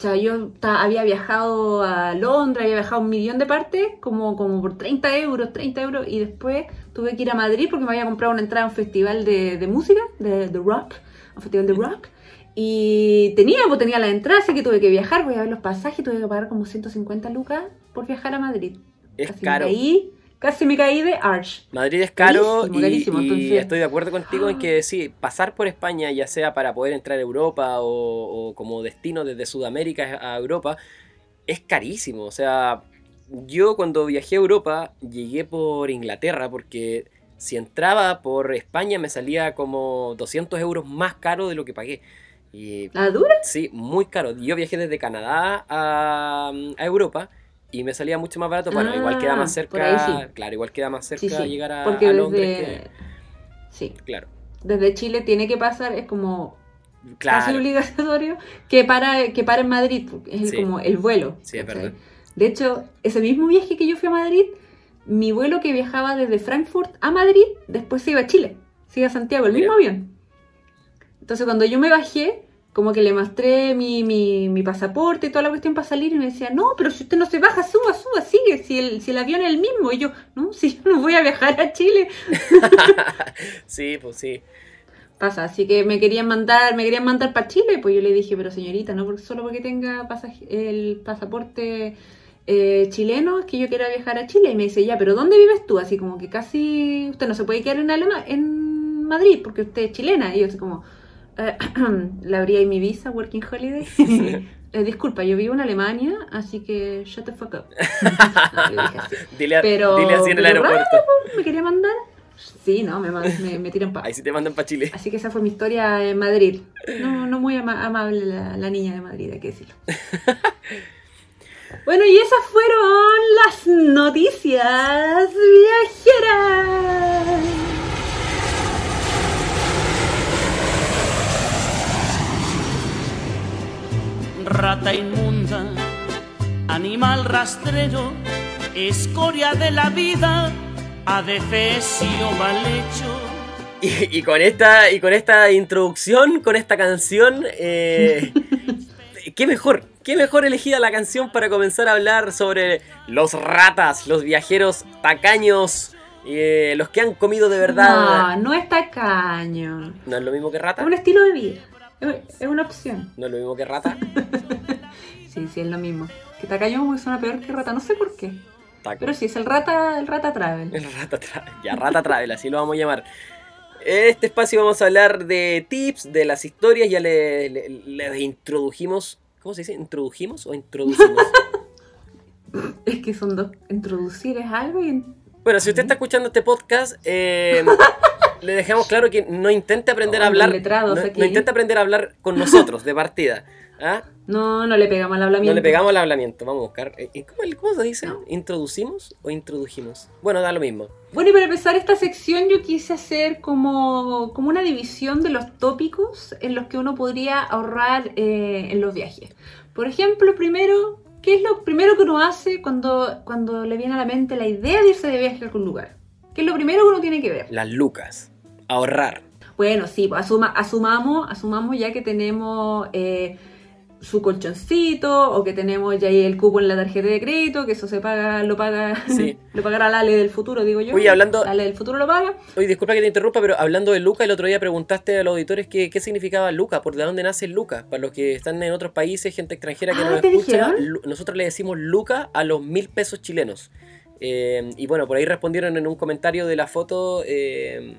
sea, yo había viajado a Londres, había viajado un millón de partes, como, como por 30 euros, 30 euros, y después tuve que ir a Madrid porque me había comprado una entrada a un festival de, de música, de, de rock, un festival de rock, y tenía, pues tenía la entrada, así que tuve que viajar, voy a ver los pasajes, tuve que pagar como 150 lucas por viajar a Madrid. es casi caro. Me caí, casi me caí de Arch. Madrid es caro Carísimo, y, carísimo, y entonces- estoy de acuerdo contigo en que sí, pasar por España, ya sea para poder entrar a Europa o, o como destino desde Sudamérica a Europa, es carísimo. O sea, yo cuando viajé a Europa llegué por Inglaterra porque si entraba por España me salía como 200 euros más caro de lo que pagué. Y ¿La dura? Sí, muy caro. Yo viajé desde Canadá a, a Europa y me salía mucho más barato. Bueno, Ah, igual queda más por ahí cerca. sí. Claro, igual queda más cerca Sí, sí. llegar a, Porque a desde... Londres. Sí, que- claro, desde Chile tiene que pasar, es como casi claro. obligatorio que para que para en Madrid, es Sí. como el vuelo. Sí, es verdad. De hecho, ese mismo viaje que yo fui a Madrid, mi vuelo que viajaba desde Frankfurt a Madrid, después se iba a Chile, se iba a Santiago, el mismo avión. Entonces cuando yo me bajé, como que le mostré mi, mi, mi pasaporte y toda la cuestión para salir y me decía, no, pero si usted no se baja, suba, suba, sigue, si el, si el avión es el mismo. Y yo, no, si yo no voy a viajar a Chile. sí, pues sí. pasa. Así que me querían mandar, me querían mandar para Chile, pues yo le dije, pero señorita, no porque solo porque tenga pasaje- el pasaporte eh, chileno es que yo quiera viajar a Chile. Y me dice, ya, pero ¿dónde vives tú? Así como que casi usted no se puede quedar en Alema- en Madrid porque usted es chilena. Y yo así como, eh, le abría ahí mi visa, Working Holiday. Eh, disculpa, yo vivo en Alemania, así que shut the fuck up. No, le dije así. Dile, a- Pero- dile así en el aeropuerto. ¿Me quería mandar? Sí, no, me, me, me tiran para Ahí sí te mandan para Chile. Así que esa fue mi historia en Madrid. No, no muy ama- amable la, la niña de Madrid, hay que decirlo. Bueno, y esas fueron las noticias viajeras. Rata inmunda, animal rastrero, escoria de la vida, adefesio mal hecho. Y, y con esta, y con esta introducción, con esta canción, eh, qué mejor, qué mejor elegida la canción para comenzar a hablar sobre los ratas, los viajeros tacaños, eh, los que han comido de verdad. No, no es tacaño. ¿No es lo mismo que rata? Es un estilo de vida. Es una opción. ¿No es lo mismo que rata? Sí, sí, es lo mismo. Que que suena peor que rata, no sé por qué. Taco. Pero sí, es el rata, el rata travel. El rata travel. Ya, rata travel, así lo vamos a llamar. En este espacio vamos a hablar de tips, de las historias. Ya le, le- les introdujimos. ¿Cómo se dice? ¿Introdujimos o introducimos? Es que son dos. Introducir es algo y en- bueno, si usted está escuchando este podcast, eh, le dejamos claro que no intente aprender a Oh, hablar. letrados No, no intente aprender a hablar con nosotros de partida. ¿ah? No, no le pegamos al hablamiento. No le pegamos el hablamiento. Vamos a buscar. eh, eh, ¿Cómo, cómo se dice? ¿Introducimos o introdujimos? Bueno, da lo mismo. Bueno, y para empezar esta sección yo quise hacer como, como una división de los tópicos en los que uno podría ahorrar eh, en los viajes. Por ejemplo, primero, ¿qué es lo primero que uno hace cuando, cuando le viene a la mente la idea de irse de viaje a algún lugar? ¿Qué es lo primero que uno tiene que ver? Las lucas. Ahorrar. Bueno, sí, pues asuma- asumamos, asumamos ya que tenemos eh, su colchoncito o que tenemos ya ahí el cupo en la tarjeta de crédito, que eso se paga, lo paga, Sí. lo pagará la Ale del futuro, digo yo. Oye, hablando- La Ale del futuro lo paga. Oye, disculpa que te interrumpa, pero hablando de Luca, el otro día preguntaste a los auditores qué, qué significaba Luca, por de dónde nace Luca. Para los que están en otros países, gente extranjera que Ah, nos ¿te escucha, nosotros le decimos Luca a los mil pesos chilenos. Eh, y bueno, por ahí respondieron en un comentario de la foto eh,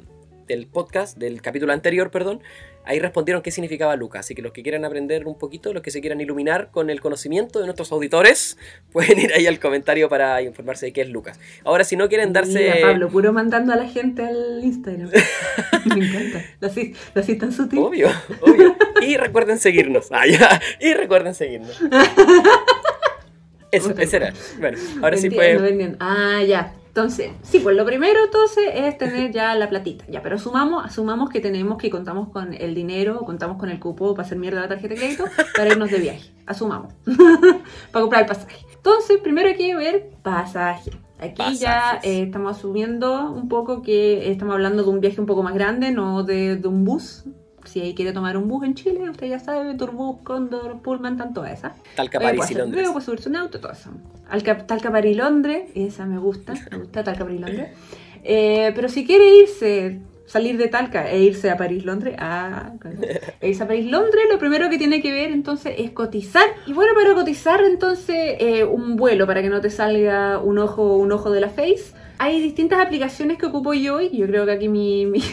del podcast, del capítulo anterior, perdón. Ahí respondieron qué significaba Luca. Así que los que quieran aprender un poquito, los que se quieran iluminar con el conocimiento de nuestros auditores, pueden ir ahí al comentario para informarse de qué es Lucas. Ahora, si no quieren darse. Mira, Pablo, puro mandando a la gente al Instagram. Me encanta. Lo así, lo así tan sutil. Obvio, obvio. Y recuerden seguirnos. Ah, ya. Y recuerden seguirnos. Eso, ese era. Bueno, ahora sí Vendiendo, pues. vendiendo. Ah, ya. Entonces, sí, pues lo primero entonces es tener ya la platita. Ya, pero asumamos, asumamos que tenemos que contamos con el dinero, contamos con el cupo para hacer mierda la tarjeta de crédito para irnos de viaje. Asumamos. para comprar el pasaje. Entonces, primero hay que ver pasaje. Aquí ya Pasajes. eh, estamos asumiendo un poco que estamos hablando de un viaje un poco más grande, no de, de un bus. Si ahí quiere tomar un bus en Chile, usted ya sabe, Turbus, Condor, Pullman, tanto esas. Talca, París y Londres. Luego puede subirse un auto, todo eso. Al Cap- Talca, París, Londres, esa me gusta, me gusta Talca, París, Londres. Eh, pero si quiere irse, salir de Talca e irse a París, Londres, ah, e irse a París, Londres, lo primero que tiene que ver entonces es cotizar. Y bueno, para cotizar entonces eh, un vuelo para que no te salga un ojo, un ojo de la face. Hay distintas aplicaciones que ocupo yo y yo creo que aquí mi... mi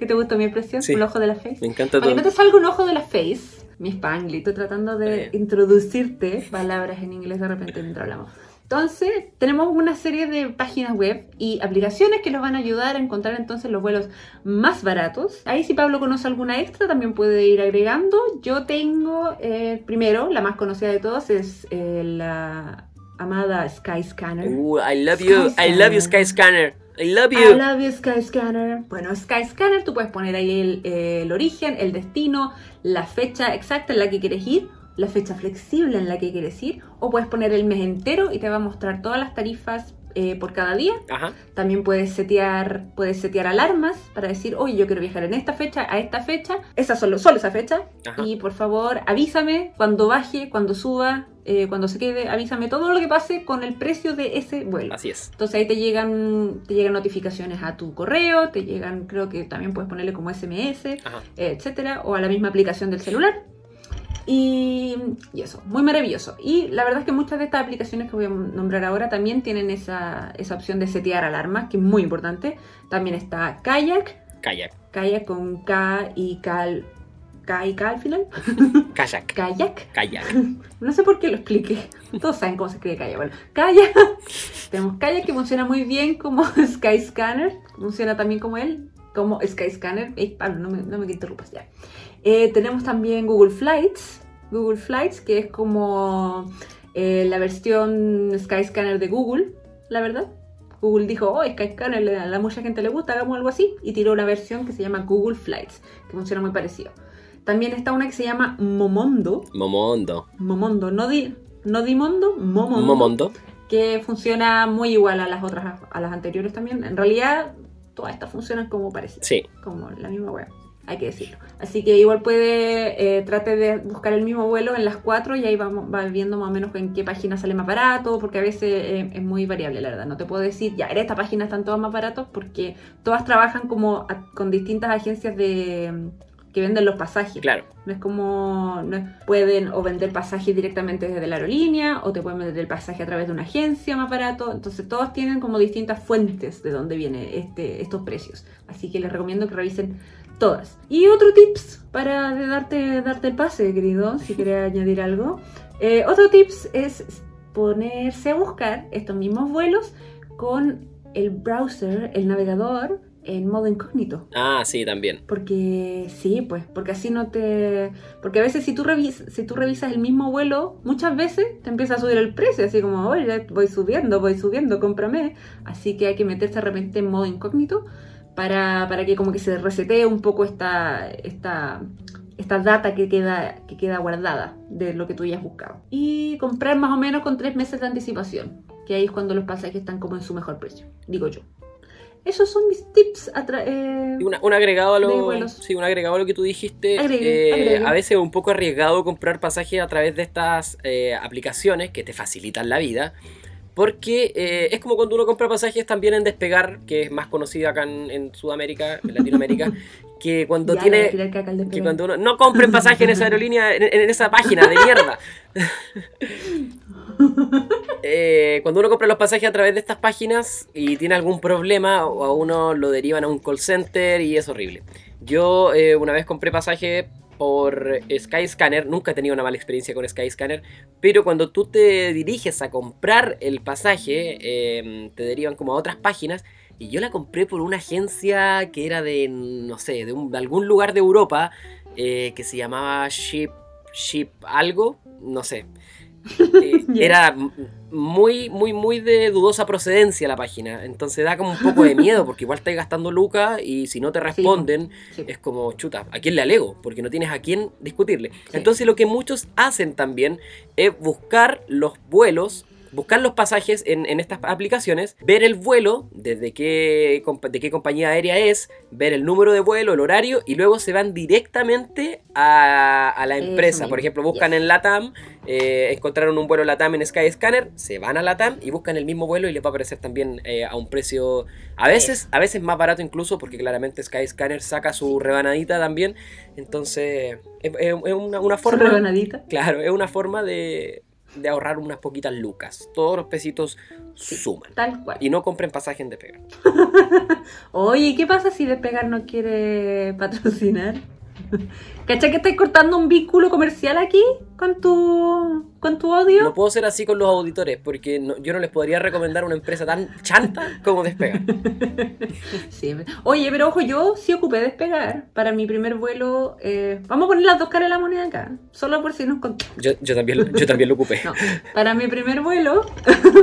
¿Qué te gustó mi expresión? Sí. Un ojo de la face. Me encanta que todo. te salga un ojo de la face, mi Spanglish, estoy tratando de bien. introducirte palabras en inglés de repente mientras hablamos. Entonces, tenemos una serie de páginas web y aplicaciones que nos van a ayudar a encontrar entonces los vuelos más baratos. Ahí si Pablo conoce alguna extra, también puede ir agregando. Yo tengo, eh, primero, la más conocida de todas es eh, la amada Skyscanner. Uh, I love you, I love you, Skyscanner. I love I you. love you, Skyscanner. Bueno, Skyscanner, tú puedes poner ahí el, eh, el origen, el destino, la fecha exacta en la que quieres ir, la fecha flexible en la que quieres ir, o puedes poner el mes entero y te va a mostrar todas las tarifas eh, por cada día. Ajá. También puedes setear, puedes setear alarmas para decir, oye, yo quiero viajar en esta fecha, a esta fecha, esa solo, solo esa fecha, Ajá. y por favor avísame cuando baje, cuando suba, eh, cuando se quede, avísame todo lo que pase con el precio de ese vuelo. Así es. Entonces ahí te llegan, te llegan notificaciones a tu correo, te llegan, creo que también puedes ponerle como SMS, Ajá. etcétera, o a la misma aplicación del celular. Y, y eso, muy maravilloso. Y la verdad es que muchas de estas aplicaciones que voy a nombrar ahora también tienen esa, esa opción de setear alarmas, que es muy importante. También está Kayak, Kayak. Kayak con K y K, al- K y K al final. Kayak. Kayak. Kayak. No sé por qué lo expliqué. Todos saben cómo se escribe Kayak. Bueno, Kayak. Tenemos Kayak que funciona muy bien como Skyscanner. Funciona también como él, como Skyscanner. Ey, Pablo, no me, no me interrumpas ya. Eh, tenemos también Google Flights. Google Flights, que es como eh, la versión Skyscanner de Google, la verdad. Google dijo, oh, Skyscanner a mucha gente le gusta, hagamos algo así. Y tiró una versión que se llama Google Flights, que funciona muy parecido. También está una que se llama Momondo. Momondo. Momondo, no di, no Dimondo, Momondo, Momondo. que funciona muy igual a las otras, a las anteriores también. En realidad, todas estas funcionan como parecidas, Sí. como la misma web, hay que decirlo. Así que igual puede, eh, trate de buscar el mismo vuelo en las cuatro y ahí vamos, va viendo más o menos en qué página sale más barato, porque a veces eh, es muy variable, la verdad. No te puedo decir, ya, en esta página están todas más baratos, porque todas trabajan como a- con distintas agencias de que venden los pasajes. Claro. No es como. no es- pueden o vender pasajes directamente desde la aerolínea, o te pueden vender el pasaje a través de una agencia más barato. Entonces, todos tienen como distintas fuentes de dónde vienen este, estos precios. Así que les recomiendo que revisen todas. Y otro tips para de darte, darte el pase, querido, si quieres añadir algo. Eh, otro tips es ponerse a buscar estos mismos vuelos con el browser, el navegador, en modo incógnito. Ah, sí, también. Porque sí, pues, porque así no te... Porque a veces si tú, revis si tú revisas el mismo vuelo, muchas veces te empieza a subir el precio, así como, oye, voy subiendo, voy subiendo, cómprame. Así que hay que meterse de repente en modo incógnito para, para que como que se resetee un poco esta, esta, esta data que queda, que queda guardada de lo que tú ya has buscado. Y comprar más o menos con tres meses de anticipación, que ahí es cuando los pasajes están como en su mejor precio, digo yo. Esos son mis tips. eh, una- un agregado a lo, sí, un agregado a lo que tú dijiste. Agregue, eh, agregue. A veces es un poco arriesgado comprar pasajes a través de estas eh, aplicaciones que te facilitan la vida. Porque eh, es como cuando uno compra pasajes también en Despegar, que es más conocida acá en, en Sudamérica, en Latinoamérica, que cuando ya, tiene... Que cuando uno... No compren pasaje en esa aerolínea, en, en esa página de mierda. Eh, cuando uno compra los pasajes a través de estas páginas y tiene algún problema, o a uno lo derivan a un call center y es horrible. Yo eh, una vez compré pasaje por Skyscanner, nunca he tenido una mala experiencia con Skyscanner, pero cuando tú te diriges a comprar el pasaje, eh, te derivan como a otras páginas. Y yo la compré por una agencia que era de, no sé, de, un- de algún lugar de Europa eh, que se llamaba Ship, Ship algo, no sé. Eh. Era muy, muy, muy de dudosa procedencia la página. Entonces da como un poco de miedo porque igual estás gastando lucas y si no te responden Sí. es como chuta, ¿a quién le alego? Porque no tienes a quién discutirle. Entonces lo que muchos hacen también es buscar los vuelos. Buscar los pasajes en, en estas aplicaciones, ver el vuelo, desde qué, de qué compañía aérea es, ver el número de vuelo, el horario, y luego se van directamente a, a la empresa. Por ejemplo, buscan yes. en LATAM, eh, encontraron un vuelo LATAM en Skyscanner, se van a LATAM y buscan el mismo vuelo y les va a aparecer también eh, a un precio, a veces, a veces más barato incluso, porque claramente Skyscanner saca su rebanadita también. Entonces, es, una, Su forma... rebanadita. Claro, es una forma de, de ahorrar unas poquitas lucas. Todos los pesitos suman. Tal cual. Y no compren pasaje en Despegar. Oye, ¿qué pasa si Despegar no quiere patrocinar? ¿Cachai que estás cortando un vínculo comercial aquí con tu, con tu odio? No puedo ser así con los auditores, porque no- yo no les podría recomendar una empresa tan chanta como Despegar. Sí. Oye, pero ojo, yo sí ocupé despegar para mi primer vuelo. eh, vamos a poner las dos caras de la moneda acá, solo por si nos contamos. Yo, yo también, lo- yo también lo ocupé. No, para mi primer vuelo,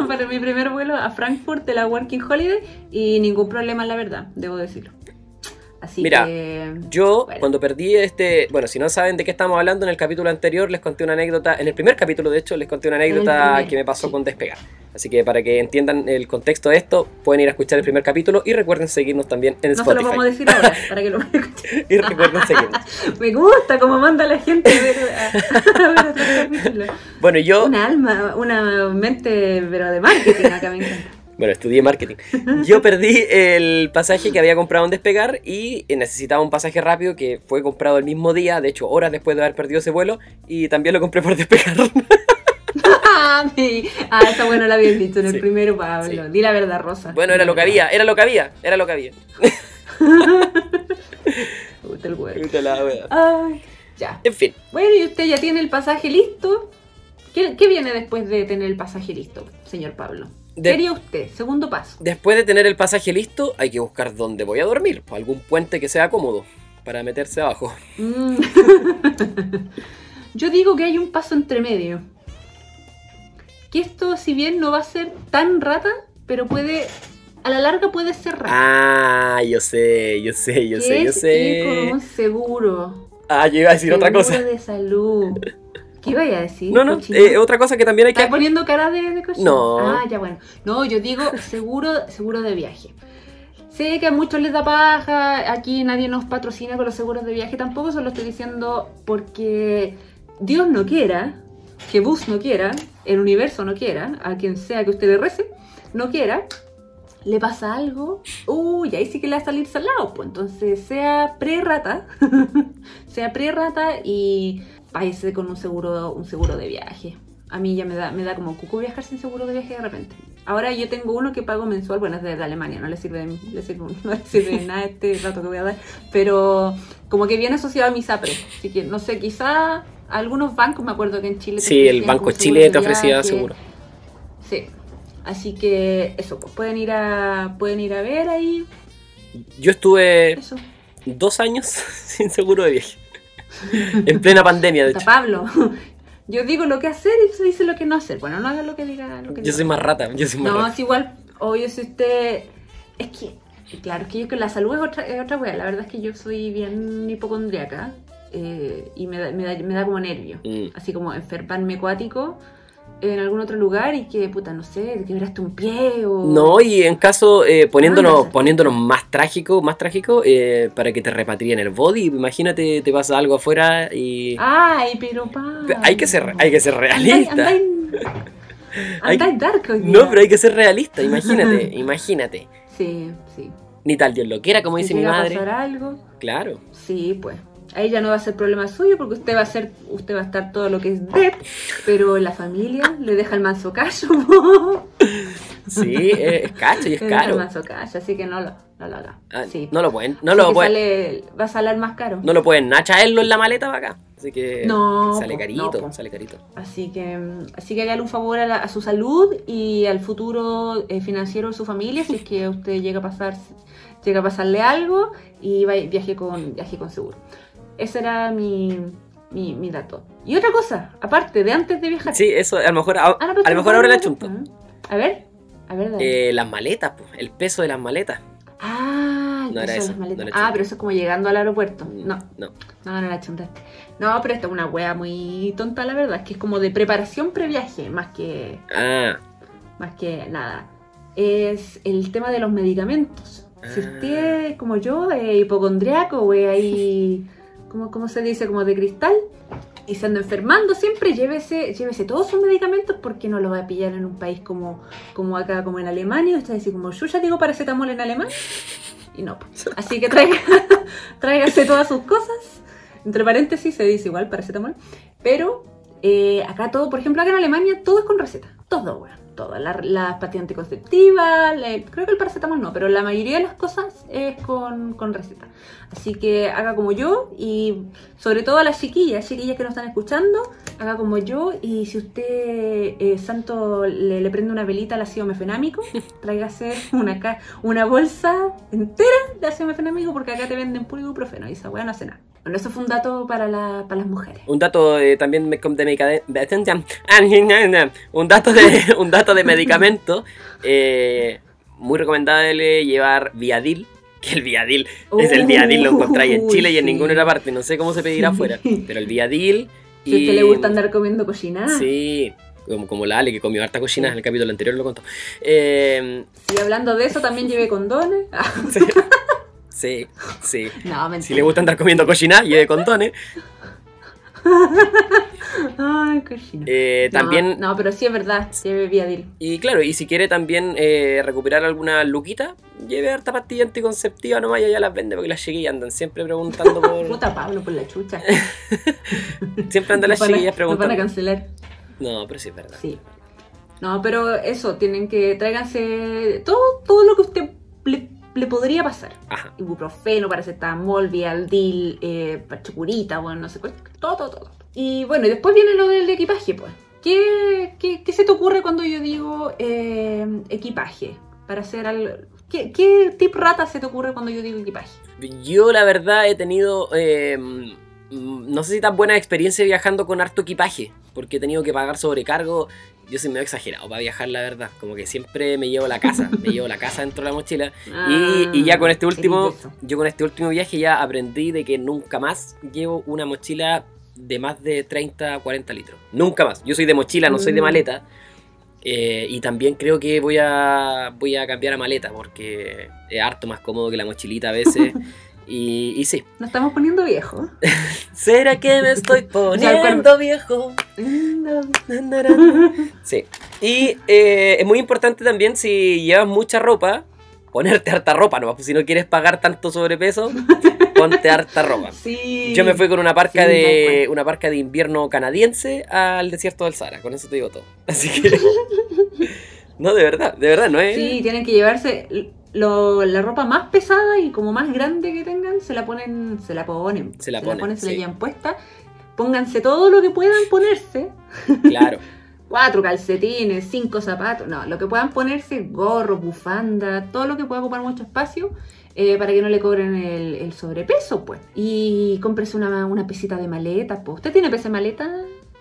para mi primer vuelo a Frankfurt de la Working Holiday y ningún problema, la verdad, debo decirlo. Así Mira, que. Yo, Bueno. cuando perdí este. Bueno, si no saben de qué estamos hablando, en el capítulo anterior les conté una anécdota. En el primer capítulo, de hecho, les conté una anécdota primer, que me pasó sí. con Despegar. Así que para que entiendan el contexto de esto, pueden ir a escuchar el primer capítulo y recuerden seguirnos también en No se Spotify. lo vamos a decir ahora, para que lo escuchen. y recuerden seguirnos. Me gusta cómo manda la gente a ver, a, a ver otros capítulos. Bueno, yo. Una alma, una mente, pero de marketing acá me encanta. Bueno, estudié marketing. Yo perdí el pasaje que había comprado en Despegar y necesitaba un pasaje rápido que fue comprado el mismo día, de hecho, horas después de haber perdido ese vuelo, y también lo compré por Despegar. ah. Ah, esa bueno la habías dicho en el primero, Pablo. Sí. Di la verdad, Rosa. bueno, era lo que había, era lo que había, era lo que había. Me gusta el huevo. Puta la wea. Ay, ya. En fin, Bueno, y usted ya tiene el pasaje listo. ¿Qué, qué viene después de tener el pasaje listo, señor Pablo? De- ¿Qué haría usted? Segundo paso. después de tener el pasaje listo, hay que buscar dónde voy a dormir, algún puente que sea cómodo para meterse abajo. Mm. Yo digo que hay un paso entre medio. Que esto, si bien no va a ser tan rata, pero puede. A la larga puede ser rata. Ah, yo sé, yo sé, yo que sé, yo es ir con sé. un seguro. Ah, yo iba a decir otra seguro cosa. de salud. ¿Qué iba a decir? No, no, eh, otra cosa que también hay que... ¿Estás poniendo cara de, de cochino? No. Ah, ya bueno. No, yo digo seguro, seguro de viaje. Sé que a muchos les da paja, aquí nadie nos patrocina con los seguros de viaje, tampoco se lo estoy diciendo porque Dios no quiera, que Bus no quiera, el universo no quiera, a quien sea que usted le rece, no quiera, le pasa algo, uy, ahí sí que le va a salir salado, pues entonces sea pre-rata, sea pre-rata y váyase con un seguro, un seguro de viaje. A mí ya me da, me da como cuco viajar sin seguro de viaje de repente. Ahora yo tengo uno que pago mensual, bueno, es de, de Alemania, no le sirve, de, le sirve, no le sirve de nada este rato que voy a dar, pero como que viene asociado a mi SAPRE. Así que no sé, quizá algunos bancos, me acuerdo que en Chile Sí, el Banco Chile te ofrecía viaje. seguro. Sí. Así que eso, pues pueden ir a pueden ir a ver ahí Yo estuve eso. dos años sin seguro de viaje. en plena pandemia, de hecho. Pablo. Yo digo lo que hacer y usted dice lo que no hacer. Bueno, no haga lo que diga. Lo que Yo diga. soy más rata, yo soy más No, rata. es igual, obvio, si usted. Es que, claro, es que yo la salud es otra, es otra wea. La verdad es que yo soy bien hipocondriaca eh, y me da, me, da, me da como nervio. Mm. Así como enfermarme acuático. En algún otro lugar y que, puta, no sé, te quebraste un pie o... No, y en caso, eh, poniéndonos, no. poniéndonos más trágico, más trágico, eh, para que te repatrien el body, imagínate, te pasa algo afuera y... Ay, pero pa. Hay que ser, hay que ser realista. Andáis, Hay- andáis dark hoy día. No, pero hay que ser realista, imagínate, imagínate. Sí, sí. Ni tal Dios lo quiera, como Si dice mi madre. pasar algo, Claro. sí, pues. Ahí ya no va a ser problema suyo porque usted va a ser, usted va a estar todo lo que es dead, pero la familia le deja el manso callo. Sí, es, cacho y es le deja el caro. manso callo, así que no lo, no lo haga. Ah, sí. No lo pueden, no Así lo pueden, sale- va a salir más caro. no lo pueden nachaerlo en la maleta para acá. Así que No, sale po, carito, no, sale carito. Así que, así que hágale un favor a, la- a su salud y al futuro eh, financiero de su familia si es que usted llega a pasar, llega a pasarle algo y vaya- viaje con, viaje con seguro. Ese era mi, mi, mi dato. Y otra cosa, aparte de antes de viajar. Sí, eso, a lo mejor, a, Ah, no, a lo mejor ahora la chunto. A ver, a ver. Eh, las maletas, pues, el peso de las maletas. ah, el no era de eso, las maletas. no era ah, pero eso es como llegando al aeropuerto. No, No. no, no la chuntaste. No, pero esta es una wea muy tonta, la verdad. Es que es como de preparación previaje, más que Ah, más que nada, es el tema de los medicamentos. Si Ah. usted, como yo, es hipocondriaco es ahí, ¿cómo, ¿cómo se dice? Como de cristal, y se anda enfermando siempre, llévese, llévese todos sus medicamentos porque no lo va a pillar en un país como, como acá, como en Alemania. Y usted dice, como yo ya digo paracetamol en alemán. Y no. pues. Así que traiga, tráigase todas sus cosas. Entre paréntesis se dice igual paracetamol. Pero eh, acá todo, por ejemplo, acá en Alemania todo es con receta. Todo, weón. Todo. La- Las pastillas anticonceptivas, la- creo que el paracetamol no, pero la mayoría de las cosas es con, con receta. Así que haga como yo y sobre todo a las chiquillas, chiquillas que nos están escuchando, haga como yo y si usted, eh, santo, le, le prende una velita al ácido mefenámico, tráigase una, una bolsa entera de ácido mefenámico porque acá te venden puro ibuprofeno y esa weá no hace nada. Bueno, eso fue un dato para, la- para las mujeres. un dato eh, también me- de medicamento. Un dato de, un dato de medicamento. eh, muy recomendable llevar Viadil. Que el Viadil es el Viadil, lo encontráis en Chile y en ninguna otra parte. No sé cómo se pedirá afuera. Pero el Viadil. Si a usted le gusta andar comiendo cochinada. Sí, como, como la Ale que comió harta cochina, en el capítulo anterior lo contó. Eh, Y hablando de eso, también llevé condones. Sí, sí, no, mentira. Si le gusta andar comiendo cochina, lleve condones. Ay, cochina. Eh, No, también, No, pero sí es verdad, lleve Viadil. y claro, y si quiere también eh, recuperar alguna luquita, lleve harta pastilla anticonceptiva nomás y ya las vende, porque las chiquillas andan siempre preguntando por... Puta Pablo, por la chucha. siempre andan las chiquillas nos van a preguntando. cancelar. No, pero sí es verdad. Sí. No, pero eso, tienen que tráiganse todo, todo lo que usted le, podría pasar. Ajá. Ibuprofeno, paracetamol, Vialdil, eh, pachecurita, bueno, no sé cuál, todo, todo, todo. Y bueno, y después viene lo del equipaje, pues. ¿Qué, qué, qué se te ocurre cuando yo digo eh, equipaje? Para hacer algo... ¿Qué, ¿Qué tip rata se te ocurre cuando yo digo equipaje? Yo la verdad he tenido, eh, no sé si tan buena experiencia viajando con harto equipaje, porque he tenido que pagar sobrecargo. Yo soy medio exagerado para viajar, la verdad. Como que siempre me llevo la casa, me llevo la casa dentro de la mochila. y, y ya con este Ah, último, eres eso. yo con este último viaje ya aprendí de que nunca más llevo una mochila de más de 30 40 litros. Nunca más. Yo soy de mochila, no soy de Mm. maleta. Eh, y también creo que voy a, voy a cambiar a maleta porque es harto más cómodo que la mochilita a veces. y, y sí. Nos estamos poniendo viejos. ¿Será que me estoy poniendo viejo? Sí. Y eh, es muy importante también si llevas mucha ropa, ponerte harta ropa, ¿no? Pues si no quieres pagar tanto sobrepeso, ponte harta ropa. Sí. Yo me fui con una parca Sí, de una parca de invierno canadiense al desierto del Sahara, con eso te digo todo. Así que No, de verdad, de verdad, no es Sí, tienen que llevarse lo- la ropa más pesada y como más grande que tengan, se la ponen, se la ponen, Se la ponen, se la llevan puesta. Pónganse todo lo que puedan ponerse. claro. Cuatro calcetines, cinco zapatos, no, lo que puedan ponerse, gorro, bufanda, todo lo que pueda ocupar mucho espacio. eh, para que no le cobren el, el sobrepeso, pues. Y cómprese una, una pesita de maleta, pues. ¿Usted tiene pesa de maleta,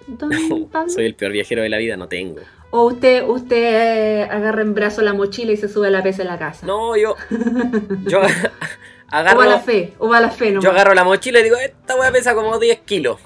don Pablo? Soy el peor viajero de la vida, no tengo. ¿O usted, usted eh, agarra en brazo la mochila y se sube a la pesa en la casa? No, yo yo O a la agarro fe, o a la fe nomás. yo agarro la mochila y digo, esta weá pesa como 10 kilos.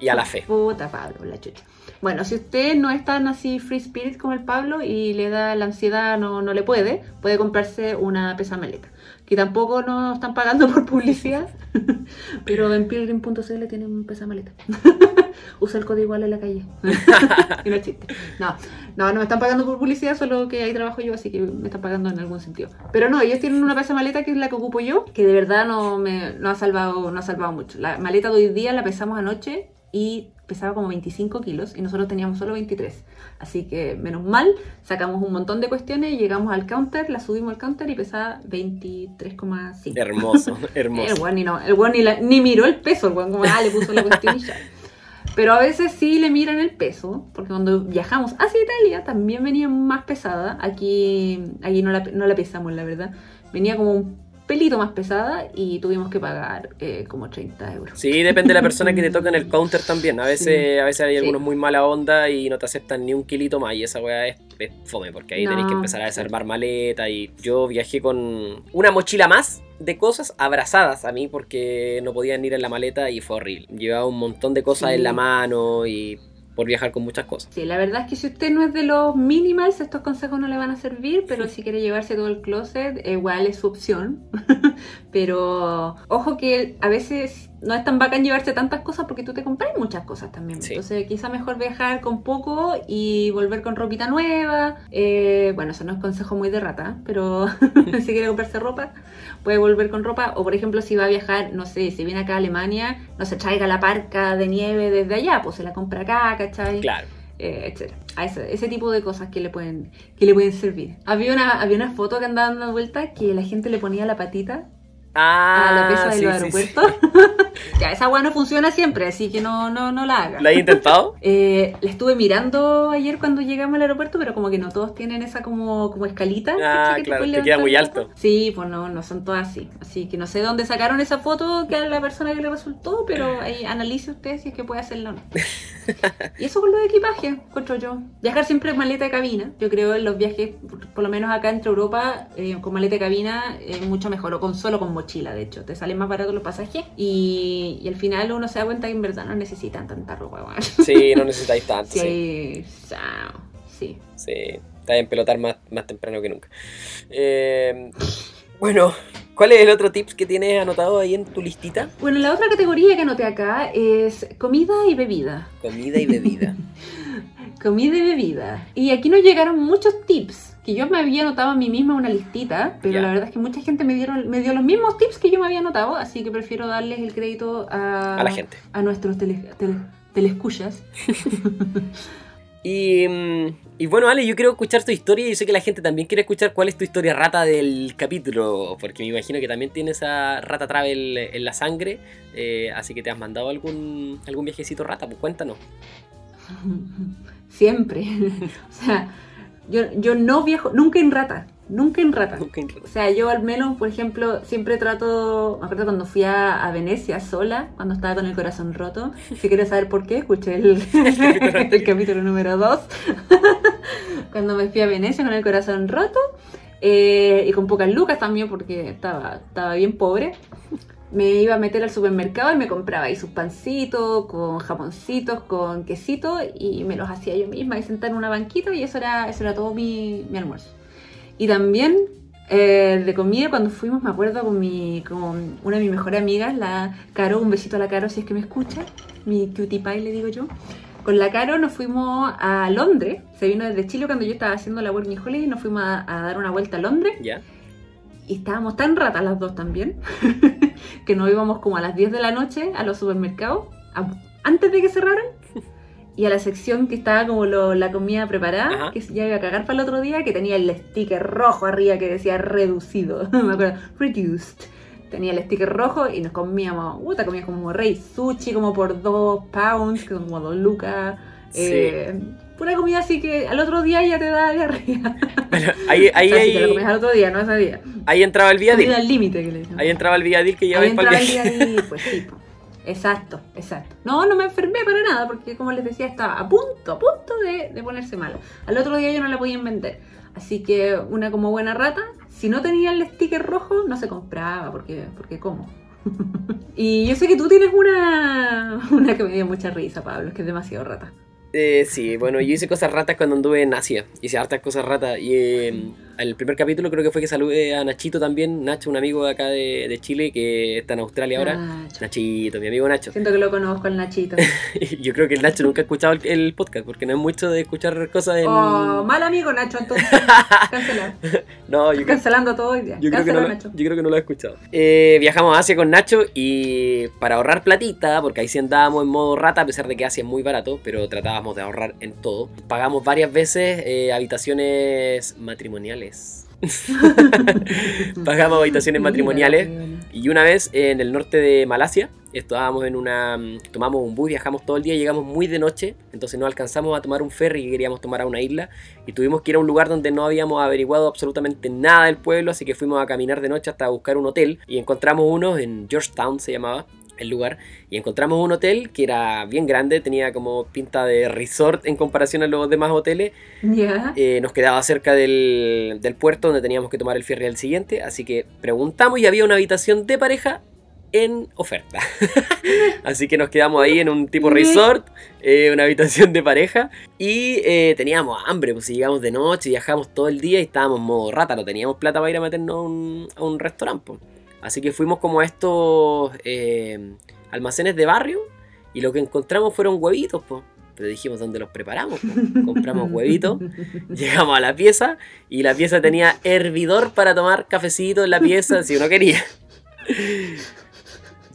Y a la fe. Puta Pablo, la chucha. Bueno, si usted no es tan así free spirit como el Pablo y le da la ansiedad, no, no le puede, puede comprarse una pesamaleta. Que tampoco nos están pagando por publicidad, pero en pilgrim.cl tienen un pesamaleta. Usa el código igual en la calle. y no es chiste. No, no, no me están pagando por publicidad, solo que ahí trabajo yo, así que me están pagando en algún sentido. Pero no, ellos tienen una pesa maleta que es la que ocupo yo, que de verdad no me no ha salvado, no ha salvado mucho. La maleta de hoy día la pesamos anoche y pesaba como 25 kilos y nosotros teníamos solo 23. Así que menos mal, sacamos un montón de cuestiones, llegamos al counter, la subimos al counter y pesaba 23,5. Hermoso, El hermoso. weón ni, no, el weón ni, la- ni miró el peso, el weón como, ah, le puso la cuestión y ya. Pero a veces sí le miran el peso, porque cuando viajamos hacia Italia también venía más pesada. Aquí, aquí no, la, no la pesamos, la verdad. Venía como un pelito más pesada y tuvimos que pagar eh, como 30 euros. Sí, depende de la persona que te toca en el counter también. A veces, Sí. a veces hay Sí. algunos muy mala onda y no te aceptan ni un kilito más. Y esa weá es, es fome, porque ahí No. tenéis que empezar a desarmar maleta. Y yo viajé con una mochila más de cosas abrazadas a mí porque no podían ir en la maleta y fue horrible. Llevaba un montón de cosas Sí. en la mano y por viajar con muchas cosas. Sí, la verdad es que si usted no es de los minimals, estos consejos no le van a servir, pero si quiere llevarse todo el closet, igual es su opción. pero ojo que a veces no es tan bacán llevarse tantas cosas porque tú te compras muchas cosas también. Sí. Entonces quizá mejor viajar con poco y volver con ropita nueva. Eh, bueno, eso no es consejo muy de rata, pero si quiere comprarse ropa, puede volver con ropa. O por ejemplo, si va a viajar, no sé, si viene acá a Alemania, no se traiga la parca de nieve desde allá, pues se la compra acá, ¿cachai? Claro. eh, etcétera. A ese, ese tipo de cosas que le pueden, que le pueden servir. Había una, había una foto que andaba dando vuelta que la gente le ponía la patita a la pesa Ah, del sí, sí, aeropuerto. ya, esa agua no funciona siempre, así que no, no, no la haga. sí. ¿La he intentado? Eh, la estuve mirando ayer cuando llegamos al aeropuerto, pero como que no todos tienen esa como, como escalita. Ah, claro, te queda muy alto. Sí, pues no, no son todas así. Así que no sé dónde sacaron esa foto que a la persona que le resultó, pero ahí analice usted si es que puede hacerlo o no. y eso con lo de equipaje, encuentro yo. Viajar siempre en maleta de cabina. Yo creo en los viajes, por, por lo menos acá entre Europa, eh, con maleta de cabina es mucho mejor, o con solo con mochila, de hecho. Te salen más baratos los pasajes y, y al final uno se da cuenta que en verdad no necesitan tanta ropa. Sí, no necesitáis tanto. Sí, sí. sí. Sí, está en pelotar más, más temprano que nunca. Eh, bueno, ¿cuál es el otro tips que tienes anotado ahí en tu listita? Bueno, la otra categoría que anoté acá es comida y bebida. Comida y bebida. Comida y bebida. Y aquí nos llegaron muchos tips que yo me había anotado a mí misma una listita, pero la verdad es que mucha gente me, dieron, me dio los mismos tips que yo me había anotado, así que prefiero darles el crédito a, A la gente. a nuestros tele, tele- telescuchas. Y, mm, y bueno, Ale, yo quiero escuchar tu historia y yo sé que la gente también quiere escuchar cuál es tu historia rata del capítulo, porque me imagino que también tienes esa rata travel en la sangre, eh, así que te has mandado algún, algún viajecito rata, pues cuéntanos. Siempre. o sea, yo, yo no viajo, nunca en rata, nunca en rata. Nunca en- O sea, yo al menos, por ejemplo, siempre trato, me acuerdo cuando fui a, a Venecia sola, cuando estaba con el corazón roto. Si quieres saber por qué, escuché el, el capítulo número 2. cuando me fui a Venecia con el corazón roto eh, y con pocas lucas también porque estaba, estaba bien pobre. Me iba a meter al supermercado y me compraba ahí sus pancitos con jamoncitos, con quesito y me los hacía yo misma y sentada en una banquita y eso era, eso era todo mi, mi almuerzo. Y también eh, de comida, cuando fuimos, me acuerdo con, mi, con una de mis mejores amigas, la Caro, un besito a la Caro si es que me escucha, mi cutie pie le digo yo. Con la Caro nos fuimos a Londres, se vino desde Chile cuando yo estaba haciendo la Working Holiday, nos fuimos a, dar una vuelta a Londres. Y estábamos tan ratas las dos también, que nos íbamos como a las 10 de la noche a los supermercados, a- antes de que cerraran, y a la sección que estaba como lo- la comida preparada, Ajá. que ya iba a cagar para el otro día, que tenía el sticker rojo arriba que decía reducido, me acuerdo, reduced. Tenía el sticker rojo y nos comíamos, puta, comíamos como rey sushi, como por dos pounds, que son como dos lucas. Sí. eh, pura comida así que al otro día ya te da diarrea. Bueno, ahí, ahí, o sea, si te lo ahí, comes al otro día, no ese día. ahí entraba el viadil. al límite que le. Ahí entraba el viadil que Ahí para el entraba el y pues sí. Exacto, exacto. No, no me enfermé para nada porque como les decía estaba a punto, a punto de, de ponerse mala. Al otro día yo no la podían vender. Así que una como buena rata, si no tenía el sticker rojo no se compraba porque, porque ¿cómo? y yo sé que tú tienes una, una que me dio mucha risa, Pablo, es que es demasiado rata. Eh, sí, bueno, yo hice cosas ratas cuando anduve en Asia. Hice hartas cosas ratas. Y eh, el primer capítulo creo que fue que saludé a Nachito también. Nacho, un amigo de acá de, de Chile que está en Australia ahora. Nacho. Nachito, mi amigo Nacho. Siento que lo conozco el Nachito. Yo creo que el Nacho nunca ha escuchado el, el podcast porque no es mucho de escuchar cosas en. Oh, mal amigo Nacho, entonces. Cancelado. No, yo Cancelando todo hoy día. yo creo que no Cancela lo, Nacho. yo creo que no lo he escuchado. Eh, viajamos a Asia con Nacho y para ahorrar platita, porque ahí sí andábamos en modo rata, a pesar de que Asia es muy barato, pero tratábamos de ahorrar en todo. Pagamos varias veces eh, habitaciones matrimoniales. Pagamos habitaciones matrimoniales. Y una vez en el norte de Malasia, estábamos en una. Tomamos un bus, viajamos todo el día, llegamos muy de noche, entonces no alcanzamos a tomar un ferry que queríamos tomar a una isla. Y tuvimos que ir a un lugar donde no habíamos averiguado absolutamente nada del pueblo, así que fuimos a caminar de noche hasta buscar un hotel. Y encontramos uno en Georgetown, se llamaba el lugar. Y encontramos un hotel que era bien grande, tenía como pinta de resort en comparación a los demás hoteles. Ya. Eh, nos quedaba cerca del, del puerto donde teníamos que tomar el ferry al siguiente, así que preguntamos y había una habitación de pareja en oferta. así que nos quedamos ahí en un tipo resort, eh, una habitación de pareja y eh, teníamos hambre, pues llegamos de noche, viajamos todo el día y estábamos modo rata, no teníamos plata para ir a meternos a un, a un restaurante. Así que fuimos como a estos eh, almacenes de barrio y lo que encontramos fueron huevitos, pues. Pero dijimos, ¿dónde los preparamos? po? Compramos huevitos, llegamos a la pieza y la pieza tenía hervidor para tomar cafecito en la pieza si uno quería.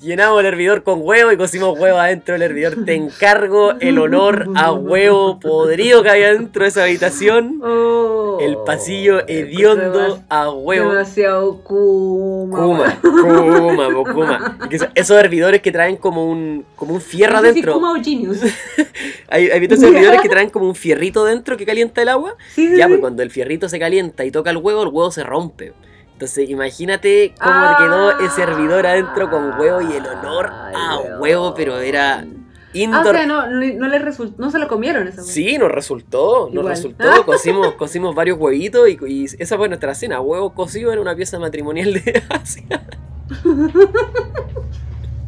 Llenamos el hervidor con huevo y cocimos huevo adentro del hervidor. Te encargo el olor a huevo podrido que había dentro de esa habitación. Oh, El pasillo hediondo a huevo. Demasiado kuma. Kuma, kuma, kuma. Esos hervidores que traen como un, como un fierro adentro. Kuma o Genius. Hay, hay visto esos hervidores que traen como un fierrito dentro que calienta el agua. Sí, sí, Ya, sí. pues cuando el fierrito se calienta y toca el huevo, el huevo se rompe. Entonces, imagínate cómo Ah. quedó ese hervidor adentro con huevo y el olor a huevo, pero era Ah, o indoor. sea, no, no, le resultó, no se lo comieron esa Sí, nos resultó, nos Igual. resultó. Cocimos, cocimos varios huevitos y, y esa fue nuestra cena. Huevo cocido en una pieza matrimonial de Asia.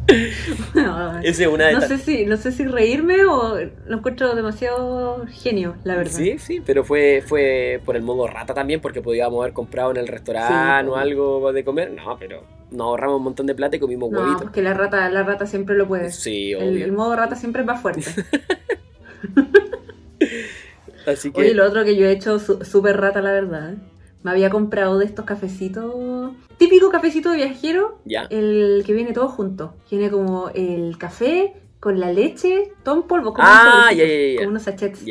Ay. Esa es una de No sé si, no sé si reírme o lo encuentro demasiado genio, la verdad. Sí, sí, pero fue, fue por el modo rata también, porque podíamos haber comprado en el restaurante Sí, o algo de comer. No, pero nos ahorramos un montón de plata y comimos No, huevitos. porque la rata, la rata siempre lo puede. Sí, el, obvio. el modo rata siempre es más fuerte. Así que. Oye, lo otro que yo he hecho súper rata, la verdad. Me había comprado de estos cafecitos. Típico cafecito de viajero, Ya. el que viene todo junto. Tiene como el café con la leche, todo en polvo, como, Ah, unos ya, sobrecitos, ya, ya. como unos sachets.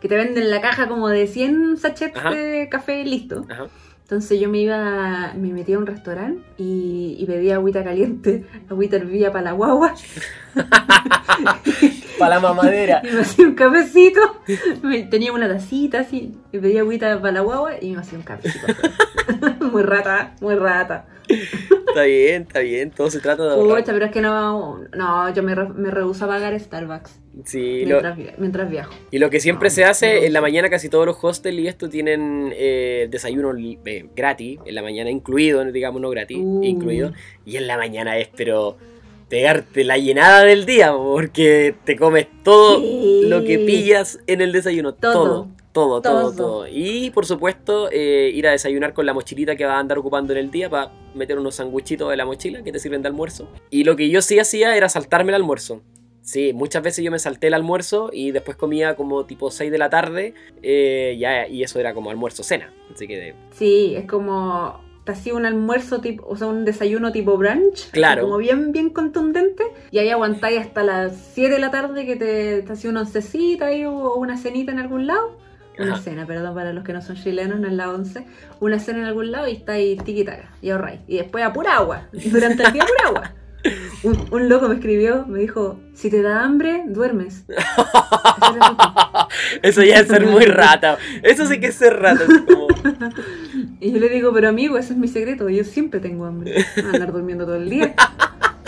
Que te venden la caja como de 100 sachets Ajá. de café listo. Ajá. Entonces yo me iba, me metía a un restaurante y, y pedía agüita caliente, agüita hervía para la guagua. Para la mamadera. Y me hacía un cafecito. Me- Tenía una tacita así. Y pedía agüita para la guagua y me hacía un cafecito. muy rata, muy rata. Está bien, está bien. Todo se trata de ahorrar. Pucha, pero es que no. No, yo me, re- me rehuso a pagar Starbucks Sí, lo- mientras, vi- mientras viajo. y lo que siempre No, se hace no. en la mañana, casi todos los hostels y esto tienen eh, desayuno eh, gratis, en la mañana incluido, digamos, no gratis, Uh. incluido. Y en la mañana es, pero pegarte la llenada del día, porque te comes todo Sí. lo que pillas en el desayuno. Todo. Todo, todo, todo. Y por supuesto, eh, ir a desayunar con la mochilita que vas a andar ocupando en el día para meter unos sanguchitos de la mochila que te sirven de almuerzo. Y lo que yo sí hacía era saltarme el almuerzo. Sí, muchas veces yo me salté el almuerzo y después comía como tipo 6 de la tarde eh, ya, y eso era como almuerzo-cena. Así que Sí, es como. Te hacía un almuerzo tipo, o sea, un desayuno tipo brunch. Claro. Como bien, bien contundente. Y ahí aguantáis hasta las 7 de la tarde que te, te hacía una oncecita ahí o una cenita en algún lado. Una Ajá. cena, perdón, para los que no son chilenos, no es la once. Una cena en algún lado y está ahí tiquitaca y ahorráis. Y después a pura agua. Durante el día pura agua. Un, un loco me escribió, me dijo, si te da hambre, duermes. Eso ya es ser muy rata. Eso sí que es ser rata. es como- Y yo le digo, pero amigo, ese es mi secreto, yo siempre tengo hambre. Andar durmiendo todo el día.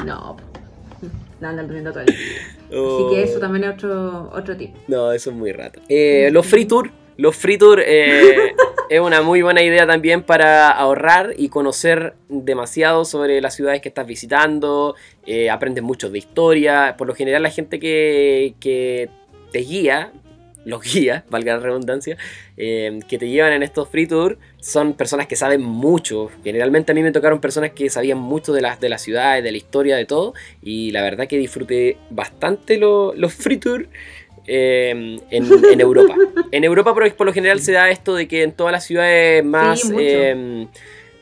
No, no andar durmiendo todo el día. Así que eso también es otro, otro tip. No, eso es muy rata. Eh, los free tour. Los free tour eh, es una muy buena idea también para ahorrar y conocer demasiado sobre las ciudades que estás visitando. Eh, aprendes mucho de historia. Por lo general la gente que, que te guía los guías, valga la redundancia, que te llevan en estos free tours, son personas que saben mucho. Generalmente a mí me tocaron personas que sabían mucho de las de la ciudad, de la historia, de todo. Y la verdad que disfruté bastante lo- los free tours. eh, en, en Europa. En Europa por, por lo general se da esto de que en todas las ciudades más... Sí,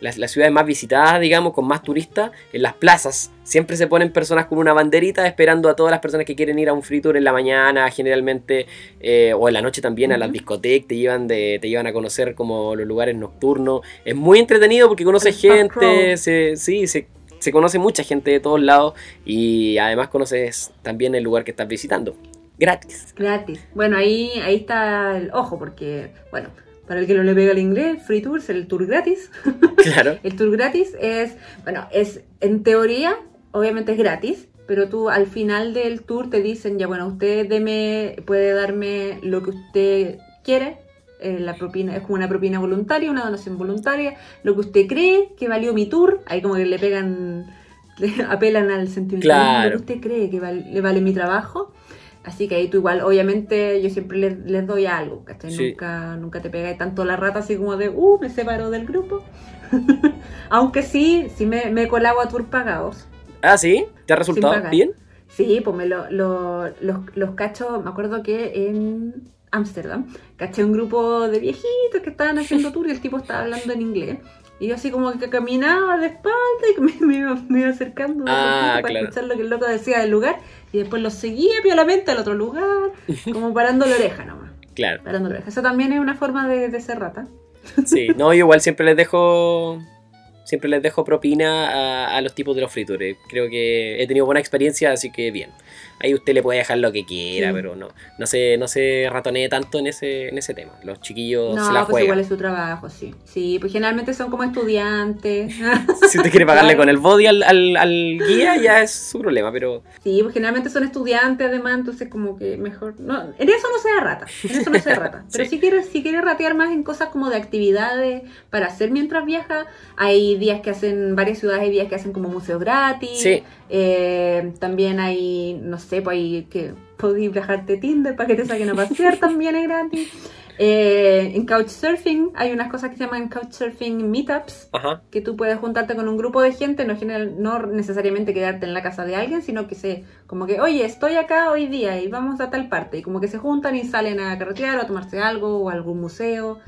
las, las ciudades más visitadas, digamos, con más turistas, en las plazas siempre se ponen personas con una banderita esperando a todas las personas que quieren ir a un free tour en la mañana, generalmente, eh, o en la noche también a las discotecas, te llevan, de, te llevan a conocer como los lugares nocturnos. Es muy entretenido porque conoces gente, se, sí, se, se conoce mucha gente de todos lados y además conoces también el lugar que estás visitando. Gratis. Gratis. Bueno, ahí, ahí está el ojo, porque, bueno, para el que no le pega el inglés, Free Tours, el tour gratis. Claro. El tour gratis es, bueno, es en teoría, obviamente es gratis, pero tú al final del tour te dicen, ya bueno, usted deme, puede darme lo que usted quiere. eh, la propina es como una propina voluntaria, una donación voluntaria, lo que usted cree que valió mi tour, ahí como que le pegan, le apelan al sentimentalismo, Claro. lo que usted cree que val- le vale mi trabajo. Así que ahí tú igual, obviamente yo siempre les, les doy algo, ¿cachai? Sí. Nunca, nunca te pegáis tanto la rata así como de, uh, me separo del grupo. Aunque sí, sí me, me colabo a tour pagados. Ah, sí. ¿Te ha resultado bien? Sí, pues me lo, lo- los, los cacho, me acuerdo que en Ámsterdam, caché un grupo de viejitos que estaban haciendo tour y el tipo estaba hablando en inglés. Y yo así como que caminaba de espalda y me, me iba, me iba acercando Ah, para claro. escuchar lo que el loco decía del lugar. Y después lo seguía piolamente al otro lugar, como parando la oreja nomás. Claro. Parando la oreja. Eso también es una forma de, de ser rata. Sí, no, yo igual siempre les dejo. Siempre les dejo propina a, a los tipos de los free tours. Creo que he tenido buena experiencia, así que bien. Ahí usted le puede dejar lo que quiera, Sí. pero no, no se, no se ratonee tanto en ese, en ese tema. Los chiquillos No, se la pues igual juegan. es su trabajo, sí. Sí, pues generalmente son como estudiantes. Si usted quiere pagarle con el body al, al- al guía, ya es su problema, pero Sí, pues generalmente son estudiantes además, entonces como que mejor... No, en eso no sea rata, en eso no sea rata. Pero Sí. si quieres si quiere ratear más en cosas como de actividades para hacer mientras viaja, hay días que hacen, varias ciudades hay días que hacen como museos gratis. Sí. Eh, también hay, no sé, pues hay que podéis viajarte Tinder para que te saquen a pasear, también es gratis. Eh, en Couchsurfing hay unas cosas que se llaman Couchsurfing Meetups, ajá. que tú puedes juntarte con un grupo de gente, no, general, no necesariamente quedarte en la casa de alguien, sino que se, como que, oye, estoy acá hoy día y vamos a tal parte, y como que se juntan y salen a carretear o a tomarse algo o a algún museo,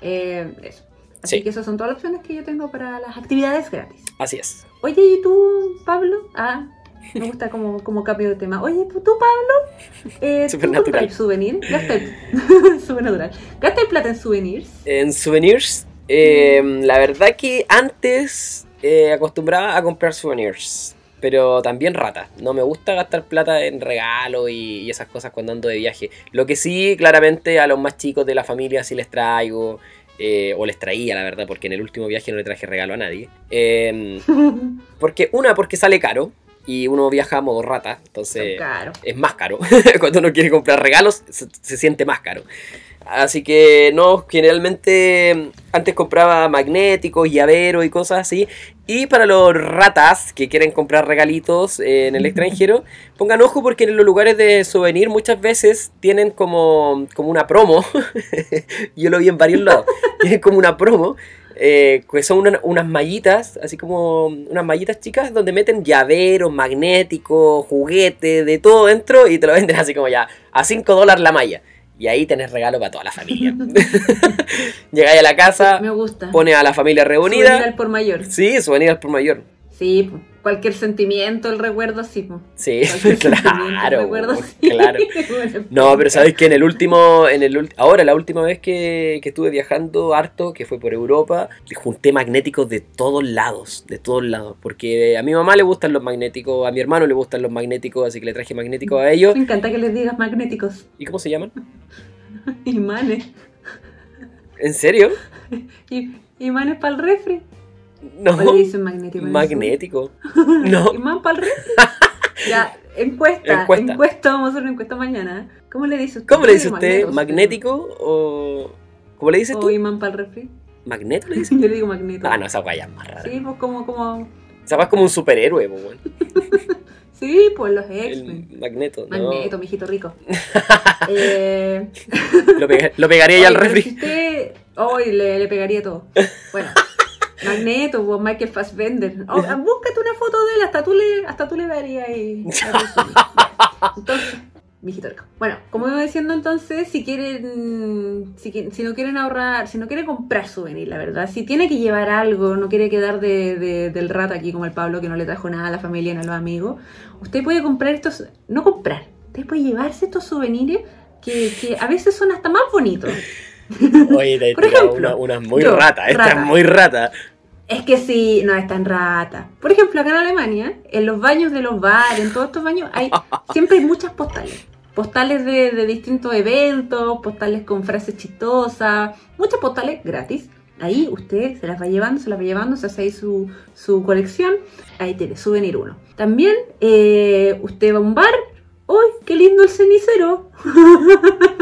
eh, eso. Así Sí. que esas son todas las opciones que yo tengo para las actividades gratis. Así es. Oye, ¿y tú, Pablo? Ah, me gusta como, como cambio de tema. Oye, ¿tú, Pablo? Eh, ¿tú Supernatural. compras souvenir? Supernatural. ¿Gastas plata en souvenirs? En souvenirs, eh, la verdad que antes eh, acostumbraba a comprar souvenirs, pero también rata. No me gusta gastar plata en regalo y, y esas cosas cuando ando de viaje. Lo que sí, claramente a los más chicos de la familia sí les traigo, eh, o les traía, la verdad, porque en el último viaje no le traje regalo a nadie. Eh, porque una, porque sale caro y uno viaja a modo rata, entonces es más caro. Cuando uno quiere comprar regalos, se, se siente más caro. Así que no, generalmente antes compraba magnéticos, llaveros y cosas así. Y para los ratas que quieren comprar regalitos eh, en el extranjero, pongan ojo porque en los lugares de souvenir muchas veces tienen como, como una promo. Yo lo vi en varios lados. Tienen como una promo. eh, que son una- unas mallitas, así como unas mallitas chicas donde meten llaveros, magnéticos, juguetes, de todo dentro y te lo venden así como ya a 5 dólares la malla. Y ahí tenés regalo para toda la familia. Llegáis a la casa, Me gusta. pone a la familia Souvenir reunida. al por mayor. Sí, souvenirs por mayor. Sí, cualquier sentimiento, el recuerdo, sí. Sí, claro, recuerdo, sí. claro. No, pero sabes que en el último, en el ahora la última vez que, que estuve viajando harto, que fue por Europa, junté magnéticos de todos lados, de todos lados, porque a mi mamá le gustan los magnéticos, a mi hermano le gustan los magnéticos, así que le traje magnéticos a ellos. Me encanta que les digas magnéticos. ¿Y cómo se llaman? Imanes. ¿En serio? Imanes para el refri. No. ¿O le dicen magnético? Magnético. No. Imán para el refri. ya, encuesta, Encuesta. encuesta. Vamos a hacer una encuesta mañana. ¿Cómo le dice usted? ¿Cómo le dice usted? ¿Magnético o...? ¿Cómo le dices O tú? imán para el refri. ¿Magneto le dices? Yo le digo magneto. Ah, no, esa guaya es más rara. Sí, pues como, como... Esa es como un superhéroe, weón. Sí, pues los X-Men. magneto. no. Magneto, mijito rico. eh, Lo, pega- lo pegaría ya al refri. si usted- Hoy le, le pegaría todo. Bueno. Magneto, pues Michael Fassbender. Oh, búscate una foto de él, hasta tú le, hasta tú le darías ahí. Entonces, mijito. Bueno, como iba diciendo entonces, si quieren, si, si no quieren ahorrar, si no quieren comprar souvenir, la verdad, si tiene que llevar algo, no quiere quedar de, de- del rato aquí como el Pablo que no le trajo nada a la familia ni a los amigos, usted puede comprar estos, no comprar, usted puede llevarse estos souvenirs que, que a veces son hasta más bonitos. Oye, te he Por tirado ejemplo, una, una muy yo, rata. Esta rata. es muy rata. Es que sí, no es tan rata. Por ejemplo, acá en Alemania, en los baños de los bares, en todos estos baños, hay siempre hay muchas postales. Postales de, de distintos eventos, postales con frases chistosas, muchas postales gratis. Ahí usted se las va llevando, se las va llevando, se hace ahí su, su colección. Ahí tiene, souvenir uno. También eh, usted va a un bar. ¡Uy, qué lindo el cenicero!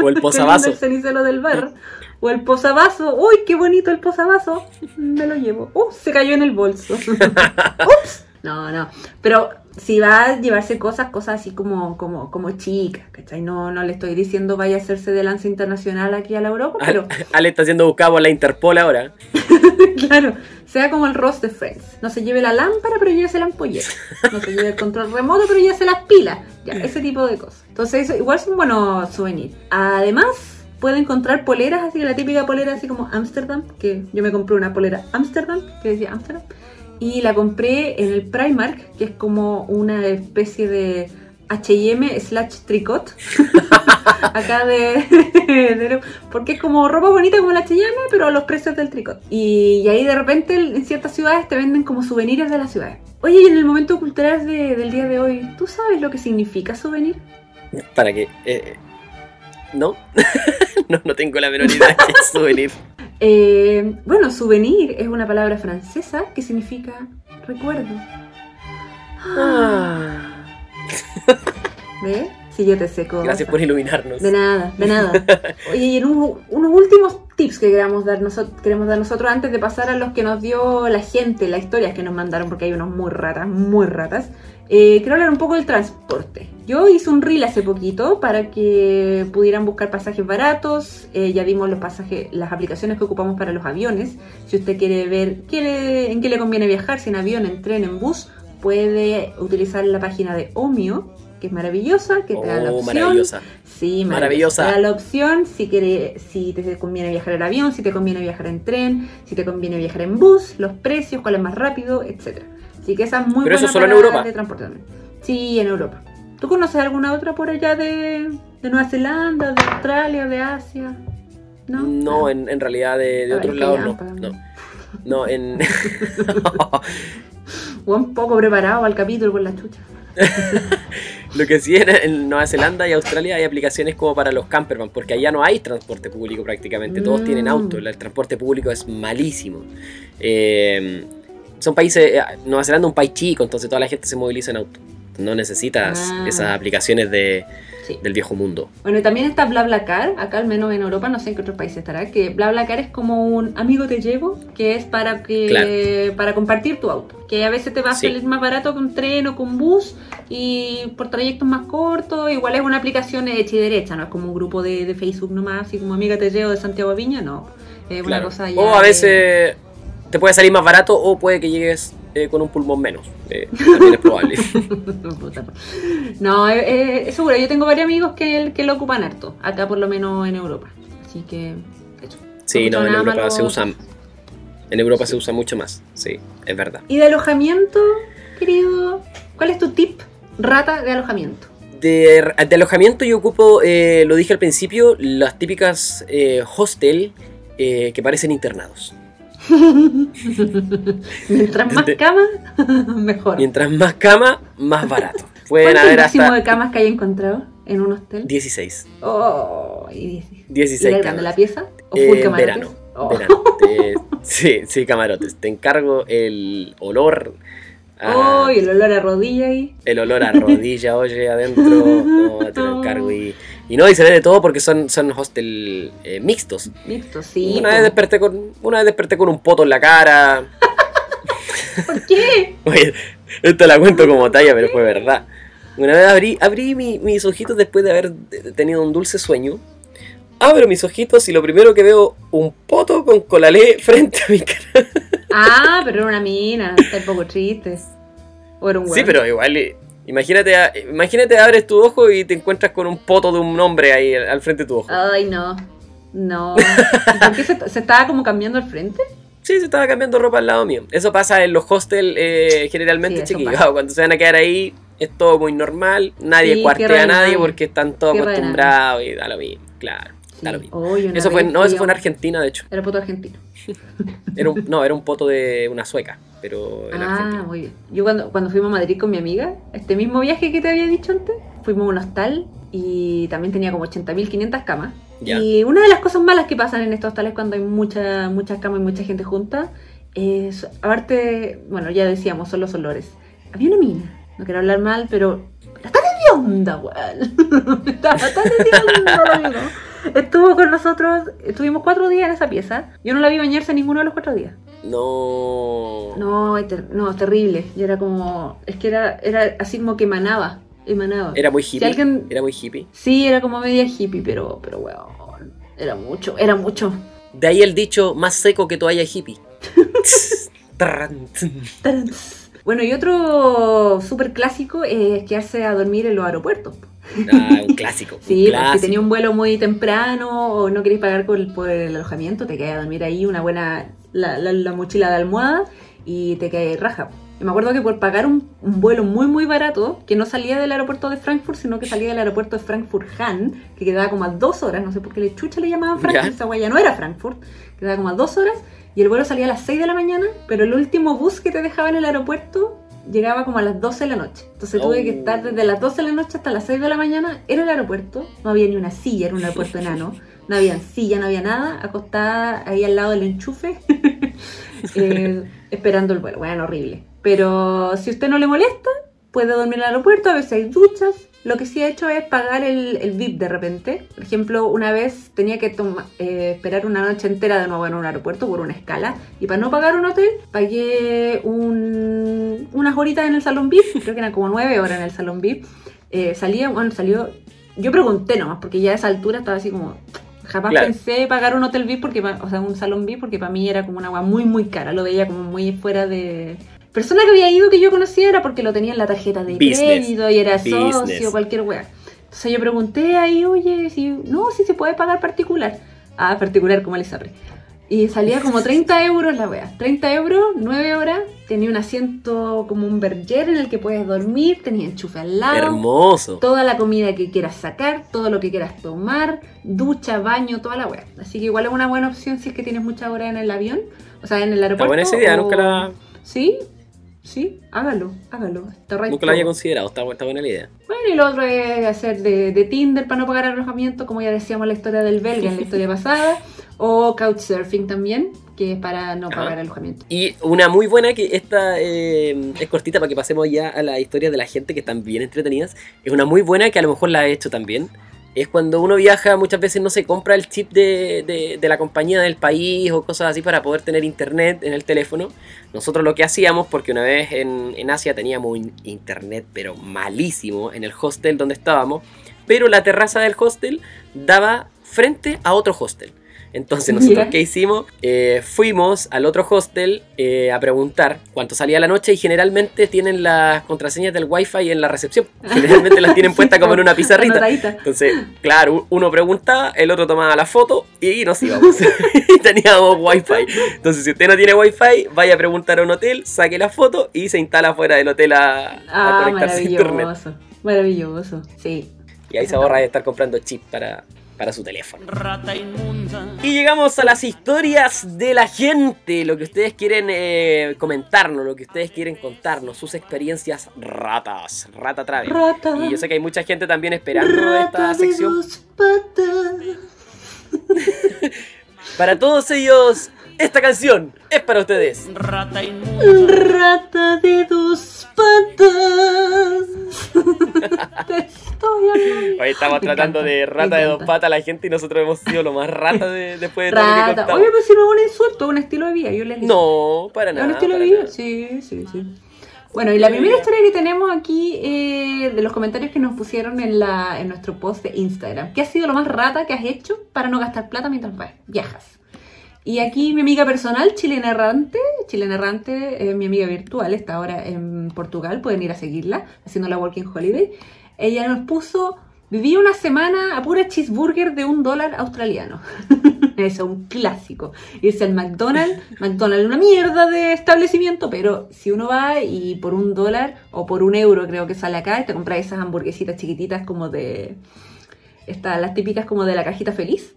O el posavasos. el cenicero del bar. O el posavasos. ¡Uy, qué bonito el posavasos! Me lo llevo. ¡Uh! Se cayó en el bolso. ¡Ups! No, no. Pero si va a llevarse cosas, cosas así como, como, como chicas, ¿cachai? No, no le estoy diciendo vaya a hacerse de lance internacional aquí a la Europa, pero Ale está siendo buscado por la Interpol ahora. claro, sea como el Ross de Friends. No se lleve la lámpara, pero llévese la ampolleta. No se lleve el control remoto, pero llévese las pilas. Ya, ese tipo de cosas. Entonces, eso igual son buenos souvenirs. Además, puede encontrar poleras, así que la típica polera así como Amsterdam, que yo me compré una polera Amsterdam, que decía Amsterdam, y la compré en el Primark, que es como una especie de H&M slash tricot acá de, porque es como ropa bonita como la H&M pero a los precios del tricot y, y ahí de repente en ciertas ciudades te venden como souvenirs de las ciudades oye y en el momento cultural de- del día de hoy ¿tú sabes lo que significa souvenir? ¿Para qué? Eh, ¿No? no, no tengo la menor idea de qué es souvenir. Eh, bueno, souvenir es una palabra francesa que significa recuerdo Ah. ¿ves? si yo te sé cosas. Gracias por iluminarnos. De nada, de nada. Oye, y en un- unos últimos tips que queremos dar, nosotros, queremos dar nosotros antes de pasar a los que nos dio la gente, las historias que nos mandaron, porque hay unos muy ratas, muy ratas. Eh, quiero hablar un poco del transporte. Yo hice un reel hace poquito para que pudieran buscar pasajes baratos. Eh, ya dimos los pasajes, las aplicaciones que ocupamos para los aviones. Si usted quiere ver qué le- en qué le conviene viajar, si en avión, en tren, en bus, puede utilizar la página de Omio, que es maravillosa, que te da la Oh, opción. maravillosa. Sí, Maravillosa. Te da la opción si quiere, si te conviene viajar en avión, si te conviene viajar en tren, si te conviene viajar en bus, los precios, cuál es más rápido, etcétera. Así que esa es muy Pero eso buena solo en para Europa. de transporte también. Sí, en Europa. ¿Tú conoces alguna otra por allá de, de Nueva Zelanda, de Australia, de Asia? No, No, Ah. en, en realidad de, otros lados no. No, no en... O un poco preparado al capítulo con la chucha. Lo que sí en, en Nueva Zelanda y Australia hay aplicaciones como para los campervan, porque allá no hay transporte público prácticamente, todos Mm. tienen auto, el transporte público es malísimo. Eh, son países, eh, Nueva Zelanda es un país chico, entonces toda la gente se moviliza en auto. No necesitas Ah. esas aplicaciones de, Sí. del viejo mundo. Bueno, y también está BlaBlaCar, acá al menos en Europa, no sé en qué otros países estará, que BlaBlaCar es como un amigo te llevo, que es para que para compartir tu auto, que a veces te va a Sí. salir más barato que un tren o con bus y por trayectos más cortos, igual es una aplicación hecha y derecha, no es como un grupo de, de Facebook nomás, así como amiga te llevo de Santiago Viña, no, es una cosa ya O a veces te puede salir más barato o puede que llegues eh, con un pulmón menos. Eh, también es probable. No, eh, eh, es seguro, yo tengo varios amigos que, que lo ocupan harto, acá por lo menos en Europa, así que eso. Sí, no, en Europa se usa. En Europa se usa mucho más, sí, es verdad. ¿Y de alojamiento, querido? ¿Cuál es tu tip rata de alojamiento? De, de alojamiento yo ocupo, eh, lo dije al principio, las típicas eh, hostel eh, que parecen internados. Mientras más De- cama, mejor. Mientras más cama, más barato. ¿Cuál Pueden es el haber máximo hasta de camas que hay encontrado en un hostel? 16. Oh, y 16. 16 ¿Y camas. la pieza? ¿O Eh, full en camarotes? verano. Oh. verano. Te- sí, sí, camarotes. Te encargo el olor. a- Oh, y el olor a rodilla ahí. el olor a rodilla, oye, adentro. No, te lo encargo. Y, y no, y se ve de todo porque son, son hostel eh, mixtos. Listo, sí. una, vez desperté con, una vez desperté con un poto en la cara. ¿Por qué? Oye, esto la cuento como talla, pero fue verdad. Una vez abrí, abrí mi- mis ojitos después de haber tenido un dulce sueño. Abro mis ojitos y lo primero que veo, un poto con colalé frente a mi cara. Ah, pero era una mina, está un poco triste. O era un Sí, weón. pero igual, eh, imagínate, imagínate abres tu ojo y te encuentras con un poto de un hombre ahí al frente de tu ojo. Ay, no. No. ¿Y por qué se, se estaba como cambiando al frente? Sí, se estaba cambiando ropa al lado mío. Eso pasa en los hostels eh, generalmente, Sí, chiquillos. Cuando se van a quedar ahí, es todo muy normal. Nadie Sí, cuartea a nadie porque están todos acostumbrados y da lo mismo. Claro, da lo mismo. Eso fue, no, eso fue en Argentina, de hecho. Era poto argentino. Era un, no, era un poto de una sueca, pero en Ah, Argentina. muy bien. Yo cuando, cuando fuimos a Madrid con mi amiga, este mismo viaje que te había dicho antes, fuimos a un hostal y también tenía como 80.500 camas. Y una de las cosas malas que pasan en estos hostales cuando hay mucha, muchas camas y mucha gente junta es, aparte, bueno, ya decíamos, son los olores. Había una mina, no quiero hablar mal, pero está de onda, weón. Estaba tan hedionda. Estuvo con nosotros, estuvimos cuatro días en esa pieza. Yo no la vi bañarse ninguno de los cuatro días. No. No, no, es terrible. Yo era como. Es que era, era así como que emanaba. Emanaba. Era muy hippie. Si alguien- Era muy hippie. Sí, era como media hippie, pero, pero weón. Era mucho, era mucho. De ahí el dicho más seco que toalla hippie. Bueno, y otro súper clásico es quedarse a dormir en los aeropuertos. Ah, un clásico. un Sí, si tenía un vuelo muy temprano o no queréis pagar por el, por el alojamiento, te quedas a dormir ahí una buena, la, la- la mochila de almohada y te quedas raja. Y me acuerdo que por pagar un, un vuelo muy muy barato, que no salía del aeropuerto de Frankfurt, sino que salía del aeropuerto de Frankfurt-Hahn, que quedaba como a dos horas, no sé por qué le chucha le llamaban Frankfurt, Ya. esa guaya no era Frankfurt, quedaba como a dos horas, y el vuelo salía a las 6 de la mañana, pero el último bus que te dejaba en el aeropuerto llegaba como a las 12 de la noche. Entonces tuve que Oh. estar desde las 12 de la noche hasta las 6 de la mañana en el aeropuerto. No había ni una silla, era un aeropuerto enano. No había silla, no había nada. Acostada ahí al lado del enchufe, eh, esperando el vuelo. Bueno, horrible. Pero si usted no le molesta, puede dormir en el aeropuerto. A veces hay duchas. Lo que sí he hecho es pagar el, el VIP de repente. Por ejemplo, una vez tenía que toma- eh, esperar una noche entera de nuevo en un aeropuerto por una escala. Y para no pagar un hotel, pagué un- unas horitas en el salón VIP. Creo que eran como nueve horas en el salón VIP. Eh, salía, bueno, salió. Yo pregunté nomás, porque ya a esa altura estaba así como. Jamás Claro. pensé pagar un hotel VIP, porque, o sea, un salón VIP, porque para mí era como una agua muy, muy cara. Lo veía como muy fuera de. Persona que había ido que yo conocía era porque lo tenía en la tarjeta de Business. crédito y era Business. socio, cualquier wea. Entonces yo pregunté ahí, oye, si. No, si se puede pagar particular. Ah, particular como Elizabeth. Y salía como 30 euros la wea. 30 euros, 9 horas. Tenía un asiento como un berger en el que puedes dormir. Tenía enchufe al lado. Hermoso. Toda la comida que quieras sacar, todo lo que quieras tomar, ducha, baño, toda la wea. Así que igual es una buena opción si es que tienes mucha hora en el avión. O sea, en el Está aeropuerto. buena esa idea, o- nunca la, Sí, sí, hágalo, hágalo. Está right nunca la había considerado. Está, bu- está buena la idea. Bueno, y lo otro es hacer de, de Tinder para no pagar alojamiento, como ya decíamos la historia del belga en la historia pasada, o Couchsurfing también, que es para no Ajá. pagar alojamiento. Y una muy buena que esta eh, es cortita para que pasemos ya a la historia de la gente que están bien entretenidas. Es una muy buena que a lo mejor la he hecho también. Es cuando uno viaja, muchas veces no se compra el chip de, de- de la compañía del país o cosas así para poder tener internet en el teléfono. Nosotros lo que hacíamos, porque una vez en, en Asia teníamos un internet pero malísimo en el hostel donde estábamos, pero la terraza del hostel daba frente a otro hostel. Entonces nosotros qué hicimos, Eh, fuimos al otro hostel eh, a preguntar cuánto salía la noche y generalmente tienen las contraseñas del wifi en la recepción. Generalmente las tienen puestas como en una pizarrita. Anotadita. Entonces, claro, uno preguntaba, el otro tomaba la foto y nos íbamos. y teníamos wifi. Entonces, si usted no tiene wifi, vaya a preguntar a un hotel, saque la foto y se instala fuera del hotel a, a Ah, conectarse a internet. maravilloso. Maravilloso, sí. Y ahí se ahorra de estar comprando chip para, para su teléfono. Rata inmunda. Y llegamos a las historias de la gente, lo que ustedes quieren eh, comentarnos, lo que ustedes quieren contarnos, sus experiencias ratas, rata travel. Rata. Y yo sé que hay mucha gente también esperando Rata esta de sección. dos patas. Para todos ellos, esta canción es para ustedes. Rata inmunda. Rata de dos patas. Te estoy hablando. Hoy estamos Me tratando encanta, de rata de dos patas a la gente y nosotros hemos sido lo más rata de, después de todo lo que Rata. Oye, pero si no es un insulto, es un estilo de vida. Yo les. No, para Es nada. un estilo de vida. nada. Sí, sí, sí. Bueno, y la primera historia que tenemos aquí eh, de los comentarios que nos pusieron en, la, en nuestro post de Instagram. ¿Qué ha sido lo más rata que has hecho para no gastar plata mientras vas- viajas? Y aquí mi amiga personal, Chilena Errante, Chilena Errante, eh, mi amiga virtual, está ahora en Portugal, pueden ir a seguirla, haciendo la Working Holiday. Ella nos puso, viví una semana a pura cheeseburger de un dólar australiano. Eso, un clásico. Irse al McDonald's, McDonald's una mierda de establecimiento, pero si uno va y por un dólar o por un euro creo que sale acá, te compras esas hamburguesitas chiquititas como de... Estas, las típicas como de la cajita feliz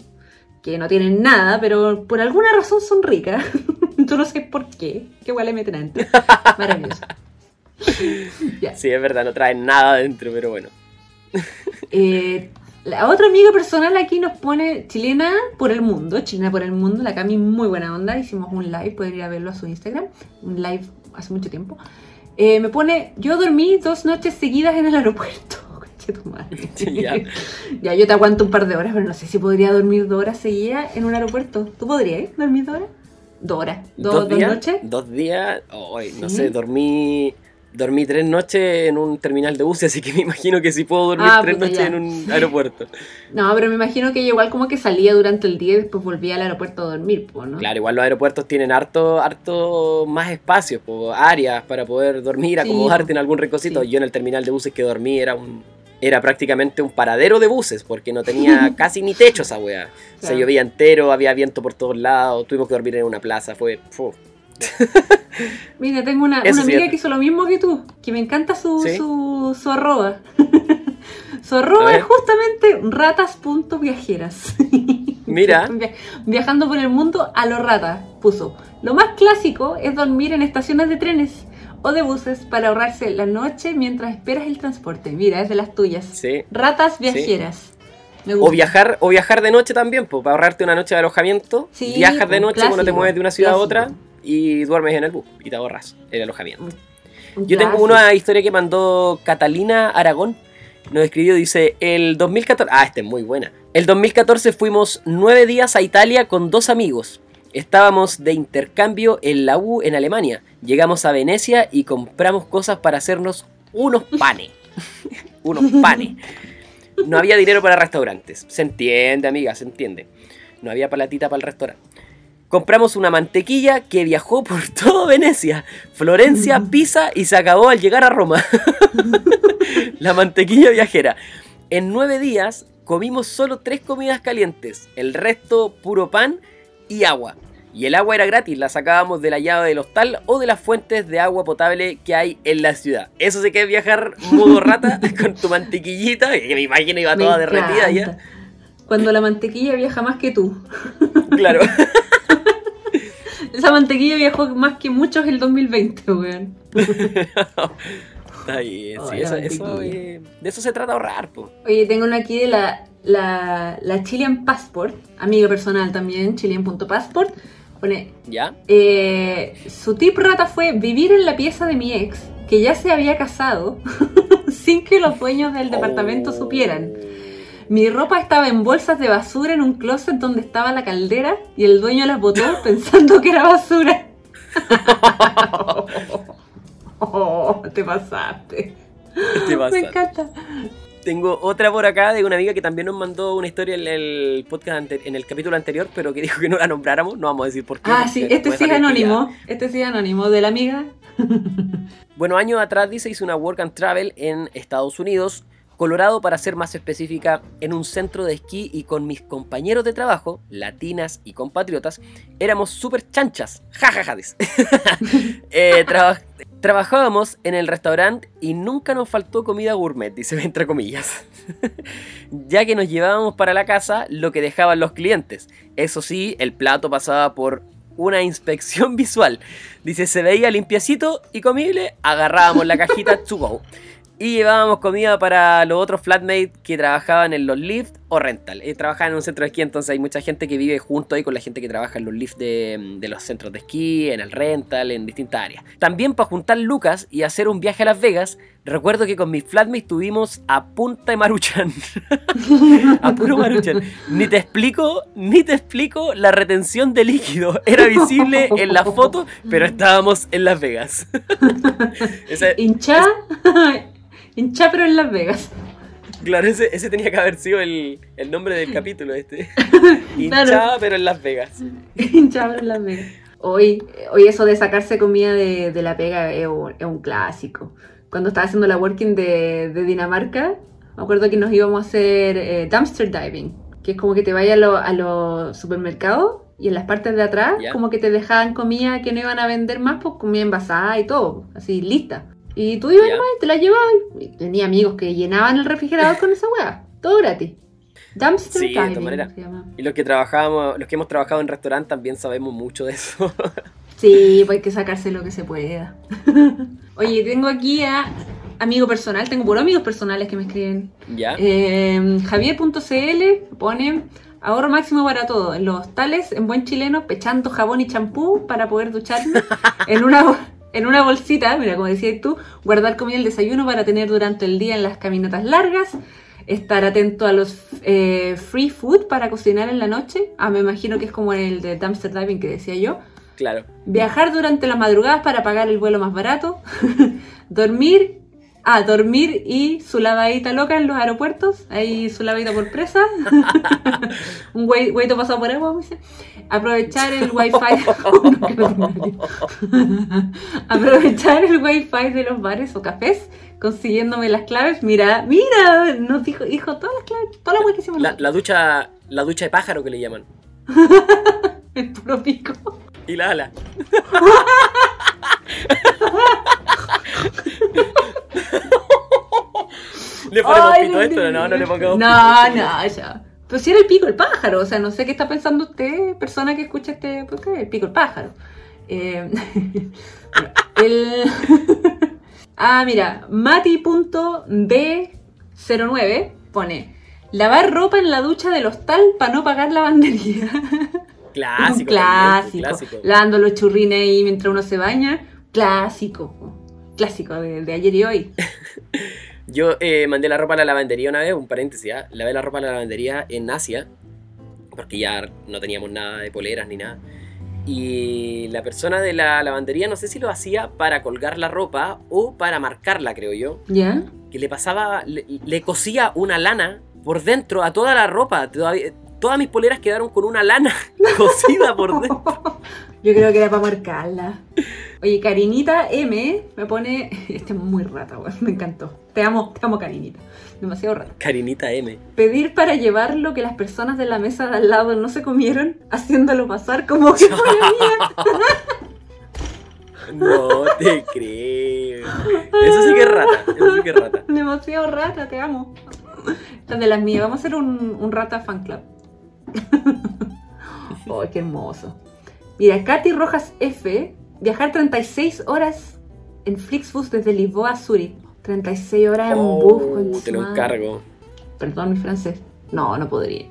que no tienen nada, pero por alguna razón son ricas. Yo no sé por qué. Qué igual le meten adentro. Maravilloso. Sí, es verdad, no traen nada adentro, pero bueno. Eh, la otra amiga personal aquí nos pone chilena por el mundo, chilena por el mundo, la Cami muy buena onda, hicimos un live, pueden ir a verlo a su Instagram, un live hace mucho tiempo. Eh, me pone, yo dormí dos noches seguidas en el aeropuerto. Tu madre. Ya. ya, yo te aguanto un par de horas, pero no sé si podría dormir dos horas seguidas en un aeropuerto. ¿Tú podrías eh, dormir dos horas? Dos horas. ¿Dos, dos días? noches? Dos días. No sé, dormí. Dormí tres noches en un terminal de buses, así que me imagino que sí puedo dormir Ah, tres noches ya. en un aeropuerto. No, pero me imagino que igual como que salía durante el día y después volvía al aeropuerto a dormir, pues, ¿no? Claro, igual los aeropuertos tienen harto, harto más espacios, po, áreas para poder dormir, Sí, acomodarte en algún recocito. sí. Yo en el terminal de buses que dormí era un era prácticamente un paradero de buses, porque no tenía casi ni techo esa weá. Se llovía entero, había viento por todos lados, tuvimos que dormir en una plaza, fue... fu. Mira, tengo una, una amiga que hizo lo mismo que tú, que me encanta su, ¿Sí? su, su arroba. su arroba es justamente ratas.viajeras. Mira. Via- Viajando por el mundo a lo rata, puso. Lo más clásico es dormir en estaciones de trenes o de buses para ahorrarse la noche mientras esperas el transporte. Mira, es de las tuyas. Sí. Ratas viajeras. O viajar, o viajar de noche también, pues, para ahorrarte una noche de alojamiento. Sí, viajas de noche cuando te mueves de una ciudad a otra y duermes en el bus y te ahorras el alojamiento. Yo tengo una historia que mandó Catalina Aragón. Nos escribió, dice, el 2014... Ah, esta es muy buena. El 2014 fuimos nueve días a Italia con dos amigos. Estábamos de intercambio en la U en Alemania. Llegamos a Venecia y compramos cosas para hacernos unos panes. unos panes. No había dinero para restaurantes. Se entiende, amiga, se entiende. No había palatita para el restaurante. Compramos una mantequilla que viajó por todo Venecia, Florencia, Pisa y se acabó al llegar a Roma. la mantequilla viajera. En nueve días comimos solo tres comidas calientes, el resto puro pan y agua. Y el agua era gratis, la sacábamos de la llave del hostal o de las fuentes de agua potable que hay en la ciudad. Eso sí que es viajar modo rata con tu mantequillita, que me imagino iba toda derretida ya. Cuando la mantequilla viaja más que tú. Claro. Esa mantequilla viajó más que muchos el 2020, weón. Está bien, Oh, sí, eso, eso, eh, de eso se trata ahorrar, po. Oye, tengo una aquí de la, la, la Chilean Passport, amiga personal también, chilean.passport. Pone, ¿Ya? eh, su tip rata fue vivir en la pieza de mi ex, que ya se había casado, sin que los dueños del departamento Oh. supieran. Mi ropa estaba en bolsas de basura en un closet donde estaba la caldera y el dueño las botó pensando que era basura. Oh, te pasaste. Te pasa. Me encanta. Tengo otra por acá de una amiga que también nos mandó una historia en el podcast en el capítulo anterior, pero que dijo que no la nombráramos. No vamos a decir por qué. Ah, sí, este sí es anónimo. Este sí es anónimo. De la amiga. Bueno, años atrás dice hice una work and travel en Estados Unidos, Colorado para ser más específica, en un centro de esquí y con mis compañeros de trabajo, latinas y compatriotas, éramos súper chanchas. Jajaja. Eh, traba- trabajábamos en el restaurante y nunca nos faltó comida gourmet, dice entre comillas. ya que nos llevábamos para la casa lo que dejaban los clientes. Eso sí, el plato pasaba por una inspección visual. Dice, se veía limpiecito y comible, agarrábamos la cajita to go. Y llevábamos comida para los otros flatmates que trabajaban en los lifts o rental. Eh, trabajaban en un centro de esquí, entonces hay mucha gente que vive junto ahí con la gente que trabaja en los lifts de, de los centros de esquí, en el rental, en distintas áreas. También para juntar lucas y hacer un viaje a Las Vegas, recuerdo que con mis flatmates tuvimos a punta de maruchan. a puro maruchan. Ni te explico, ni te explico la retención de líquido. Era visible en la foto, pero estábamos en Las Vegas. Esa- Hinchá, hinchá pero en Las Vegas. Claro, ese, ese tenía que haber sido el, el nombre del capítulo este. Hinchada, Claro. pero en Las Vegas. hinchá pero en Las Vegas. Hoy, hoy eso de sacarse comida de, de la pega es un, es un clásico. Cuando estaba haciendo la working de, de Dinamarca, me acuerdo que nos íbamos a hacer eh, dumpster diving, que es como que te vayas a los a los supermercados y en las partes de atrás Ya. como que te dejaban comida que no iban a vender más, pues comida envasada y todo, así lista. Y tú ibas nomás y te la llevabas. Y tenía amigos que llenaban el refrigerador con esa hueá, todo gratis. Dumpster Sí, de diving maneras. se llama. Y los que trabajábamos, los que hemos trabajado en restaurante también sabemos mucho de eso. Sí, pues hay que sacarse lo que se pueda. Oye, tengo aquí a amigo personal, tengo por amigos personales que me escriben. ¿Ya? Eh, Javier.cl pone ahorro máximo para todo. En los tales, en buen chileno, pechando jabón y champú para poder ducharme. en una en una bolsita, mira, como decías tú, guardar comida y el desayuno para tener durante el día en las caminatas largas. Estar atento a los eh, free food para cocinar en la noche. Ah, me imagino que es como el de dumpster diving que decía yo. Claro. Viajar durante las madrugadas para pagar el vuelo más barato. dormir. Ah, dormir y su lavadita loca en los aeropuertos. Ahí su lavadita por presa. Un güey- güeyito pasado por agua, me dice. Aprovechar el wifi. Aprovechar el wifi de los bares o cafés. Consiguiéndome las claves. Mira, mira, nos dijo, dijo todas las claves, todas las que hicimos La, la ducha, la ducha de pájaro que le llaman. El puro pico. Y la ala. Le ponemos Ay, pito a esto, no, no le pongamos No, pito. no, ya. Pues si era el pico el pájaro, o sea, no sé qué está pensando usted, persona que escucha este podcast, el pico el pájaro. Eh, el... ah, mira, Mati.b09 pone lavar ropa en la ducha del hostal para no pagar lavandería. Clásico. Un clásico. clásico. Lavando los churrines ahí mientras uno se baña. Clásico. Clásico de, de ayer y hoy. Yo eh, mandé la ropa a la lavandería una vez, un paréntesis, ¿ah? lavé la ropa a la lavandería en Asia, porque ya no teníamos nada de poleras ni nada. Y la persona de la lavandería, no sé si lo hacía para colgar la ropa o para marcarla, creo yo, ¿Ya? que le pasaba, le, le cosía una lana por dentro a toda la ropa. Todavía- todas mis poleras quedaron con una lana cosida por dentro. Yo creo que era para marcarla. Oye, Karinita M me pone. Este es muy rata, weón. Me encantó. Te amo, te amo, Karinita. Demasiado rata. Carinita M. Pedir para llevar lo que las personas de la mesa de al lado no se comieron, haciéndolo pasar como que fuera mía. No te creo. Eso sí que es rata. Eso sí que es rata. Demasiado rata, te amo. Esta es de las mías. Vamos a hacer un, un rata fan club. ¡Ay, qué hermoso! Mira, Katy Rojas F. Viajar 36 horas en Flixbus desde Lisboa a Zurich. 36 horas en Oh, bus. concha te lo encargo. Perdón mi francés. No, no podría.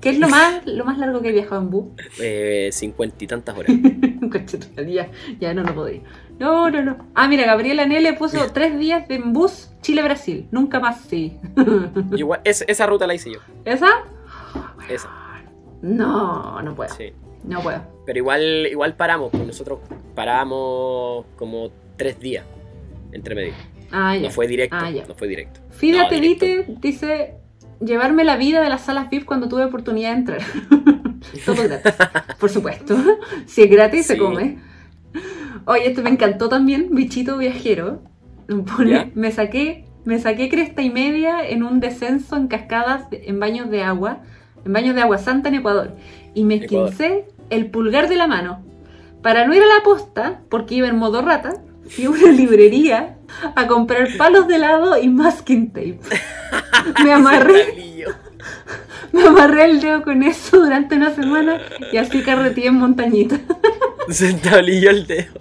¿Qué es lo más, lo más largo que he viajado en bus? Eh, cincuenta y tantas horas. Ya, ya no, no podría. No, no, no. Ah, mira, Gabriela Nele puso tres días en bus Chile-Brasil. Nunca más, sí. Igual- es- esa ruta la hice yo. ¿Esa? Esa, No, no puedo. sí. No puedo. Pero igual, igual paramos, pues nosotros paramos como tres días entre medio. Ah, ya. No fue directo, Ah, no fue directo. Fida No, Telite dice llevarme la vida de las salas VIP cuando tuve oportunidad de entrar. Todo gratis, por supuesto. Si es gratis, se come. Oye, esto me encantó también, bichito viajero. Me saqué, me saqué cresta y media en un descenso en cascadas en baños de agua, en baños de agua santa en Ecuador. Y me esquincé el pulgar de la mano. Para no ir a la posta, porque iba en modo rata, fui a una librería a comprar palos de helado y masking tape. Me amarré, me amarré el dedo con eso durante una semana y así carreteé en montañita. Se entablilló el dedo.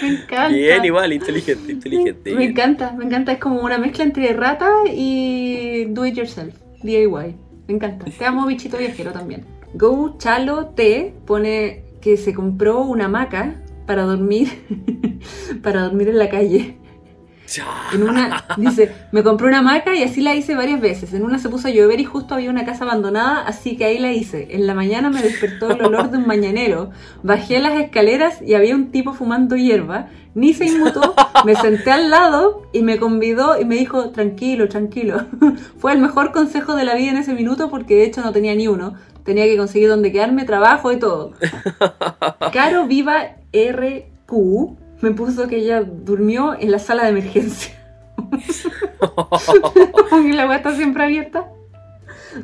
Me encanta. Bien, igual, inteligente, inteligente. Me encanta, me encanta. Es como una mezcla entre rata y do it yourself. DIY. Me encanta. Te amo, bichito viajero también. Go Chalo T pone que se compró una hamaca para dormir. para dormir en la calle. En una, dice, me compré una hamaca y así la hice varias veces. En una se puso a llover y justo había una casa abandonada, así que ahí la hice. En la mañana me despertó el olor de un mañanero. Bajé las escaleras y había un tipo fumando hierba. Ni se inmutó, me senté al lado y me convidó y me dijo, tranquilo, tranquilo. Fue el mejor consejo de la vida en ese minuto porque de hecho no tenía ni uno. Tenía que conseguir dónde quedarme, trabajo y todo. Caro Viva RQ me puso que ella durmió en la sala de emergencia. la weá está siempre abierta.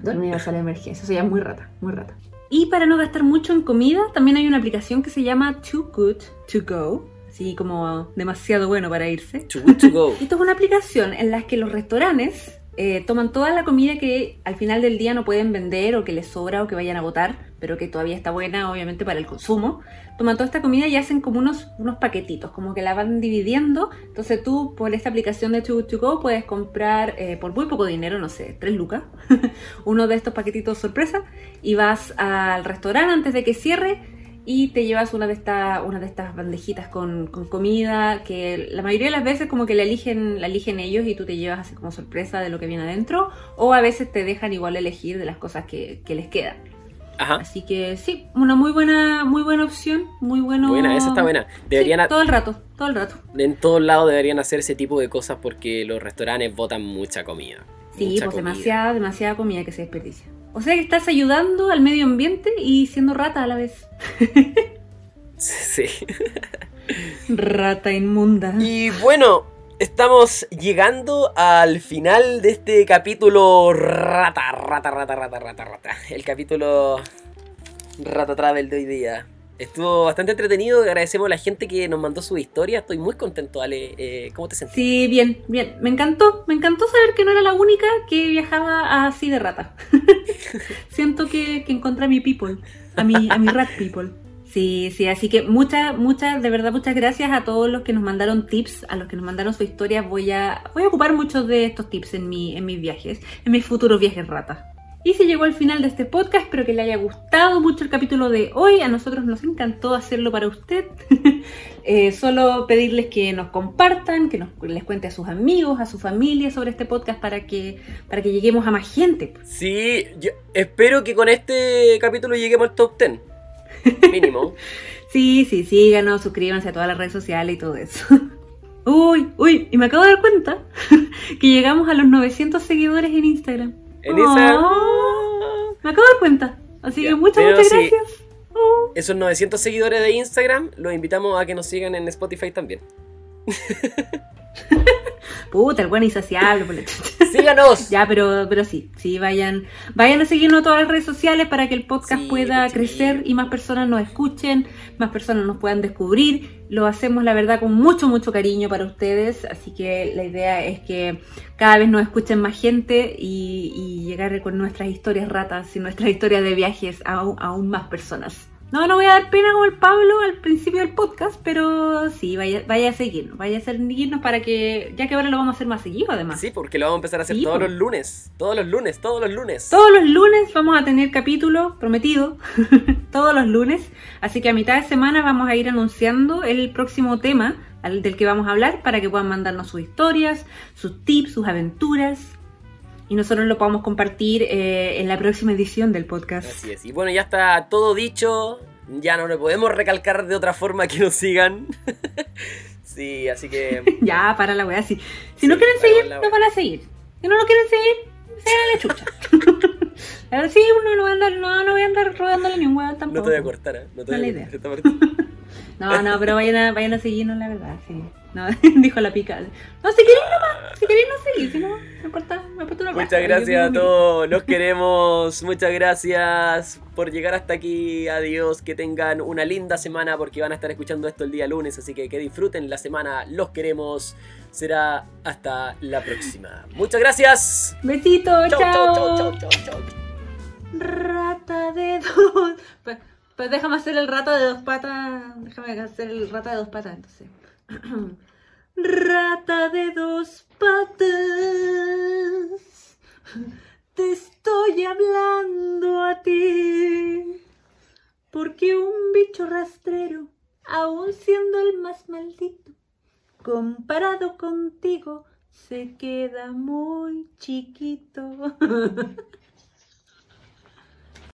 Dormí en la sala de emergencia. O sea, ya es muy rata, muy rata. Y para no gastar mucho en comida, también hay una aplicación que se llama Too Good To Go. Así como demasiado bueno para irse. Too good to go. Esto es una aplicación en la que los restaurantes eh, toman toda la comida que al final del día no pueden vender o que les sobra o que vayan a botar, pero que todavía está buena obviamente para el consumo. Toman toda esta comida y hacen como unos, unos paquetitos, como que la van dividiendo. Entonces tú por esta aplicación de Too Good To Go puedes comprar eh, por muy poco dinero, no sé, 3 lucas, uno de estos paquetitos sorpresa y vas al restaurante antes de que cierre y te llevas una de, esta, una de estas bandejitas con, con comida que la mayoría de las veces como que la eligen, la eligen ellos y tú te llevas así como sorpresa de lo que viene adentro o a veces te dejan igual elegir de las cosas que, que les quedan. Ajá. Así que sí, una muy buena, muy buena opción, muy bueno. Buena, esa está buena. Sí, Deberían a- todo el rato, todo el rato. En todos lados deberían hacer ese tipo de cosas porque los restaurantes botan mucha comida. Sí, Mucha pues comida. demasiada, demasiada comida que se desperdicia. O sea que estás ayudando al medio ambiente y siendo rata a la vez. Sí. Rata inmunda. Y bueno, estamos llegando al final de este capítulo rata, rata, rata, rata, rata, rata. El capítulo Rata Travel de hoy día. Estuvo bastante entretenido, agradecemos a la gente que nos mandó su historia, estoy muy contento, Ale. Eh, ¿Cómo te sentís? Sí, bien, bien. Me encantó, me encantó saber que no era la única que viajaba así de rata. Siento que, encontré a mi people, a mi, a mi rat people. Sí, sí, así que muchas, muchas, de verdad, muchas gracias a todos los que nos mandaron tips, a los que nos mandaron su historia. Voy a, voy a ocupar muchos de estos tips en, mi, en mis viajes, en mis futuros viajes rata. Y se llegó al final de este podcast, espero que le haya gustado mucho el capítulo de hoy. A nosotros nos encantó hacerlo para usted. Eh, solo pedirles que nos compartan, que nos, les cuente a sus amigos, a su familia sobre este podcast para que, para que lleguemos a más gente. Sí, yo espero que con este capítulo lleguemos al top 10. Mínimo. Sí, sí, síganos, suscríbanse a todas las redes sociales y todo eso. Uy, uy, y me acabo de dar cuenta que llegamos a los 900 seguidores en Instagram. Instagram. Oh, me acabo de dar cuenta. Así que muchas, muchas gracias. Oh. Esos 900 seguidores de Instagram los invitamos a que nos sigan en Spotify también. Puta, el buen insaciable. ¡Síganos! Ya, pero, pero sí, sí, vayan, vayan a seguirnos en todas las redes sociales para que el podcast Sí, pueda crecer y más personas nos escuchen, más personas nos puedan descubrir. Lo hacemos, la verdad, con mucho, mucho cariño para ustedes. Así que la idea es que cada vez nos escuchen más gente y, y llegar con nuestras historias ratas y nuestras historias de viajes a aún, aún más personas. No, no voy a dar pena como el Pablo al principio del podcast, pero sí, vaya, vaya a seguirnos, vaya a seguirnos para que, ya que ahora lo vamos a hacer más seguido además. Sí, porque lo vamos a empezar a hacer Sí, todos los lunes. Todos los lunes, todos los lunes. Todos los lunes vamos a tener capítulo prometido. Todos los lunes. Así que a mitad de semana vamos a ir anunciando el próximo tema del que vamos a hablar para que puedan mandarnos sus historias, sus tips, sus aventuras. Y nosotros lo podamos compartir eh, en la próxima edición del podcast. Así es. Y bueno, ya está todo dicho. Ya no le podemos recalcar de otra forma que nos sigan. sí, así que. Ya, para la weá. Si, si Sí, no quieren seguir, la no wea. van a seguir. Si no lo quieren seguir, sean la chucha. Ahora sí, uno no va a andar, no, no voy a andar rogándole ni un weón tampoco. No te voy a cortar, ¿eh? No te voy a cortar. No, no, pero vayan a, vayan a seguirnos, la verdad, sí. No, dijo la pica. No, si queréis nomás, si queréis no seguir, si no, me importa, me importa una Muchas gracias a todos, los queremos. Muchas gracias por llegar hasta aquí. Adiós, que tengan una linda semana porque van a estar escuchando esto el día lunes, así que que disfruten la semana. Los queremos. Será hasta la próxima. Muchas gracias. Besito, Chau, chao. chau, chau, chau. Rata de dos. Pa- Pues déjame hacer el rata de dos patas. Déjame hacer el rata de dos patas, entonces. Rata de dos patas. Te estoy hablando a ti. Porque un bicho rastrero, aun siendo el más maldito, comparado contigo, se queda muy chiquito.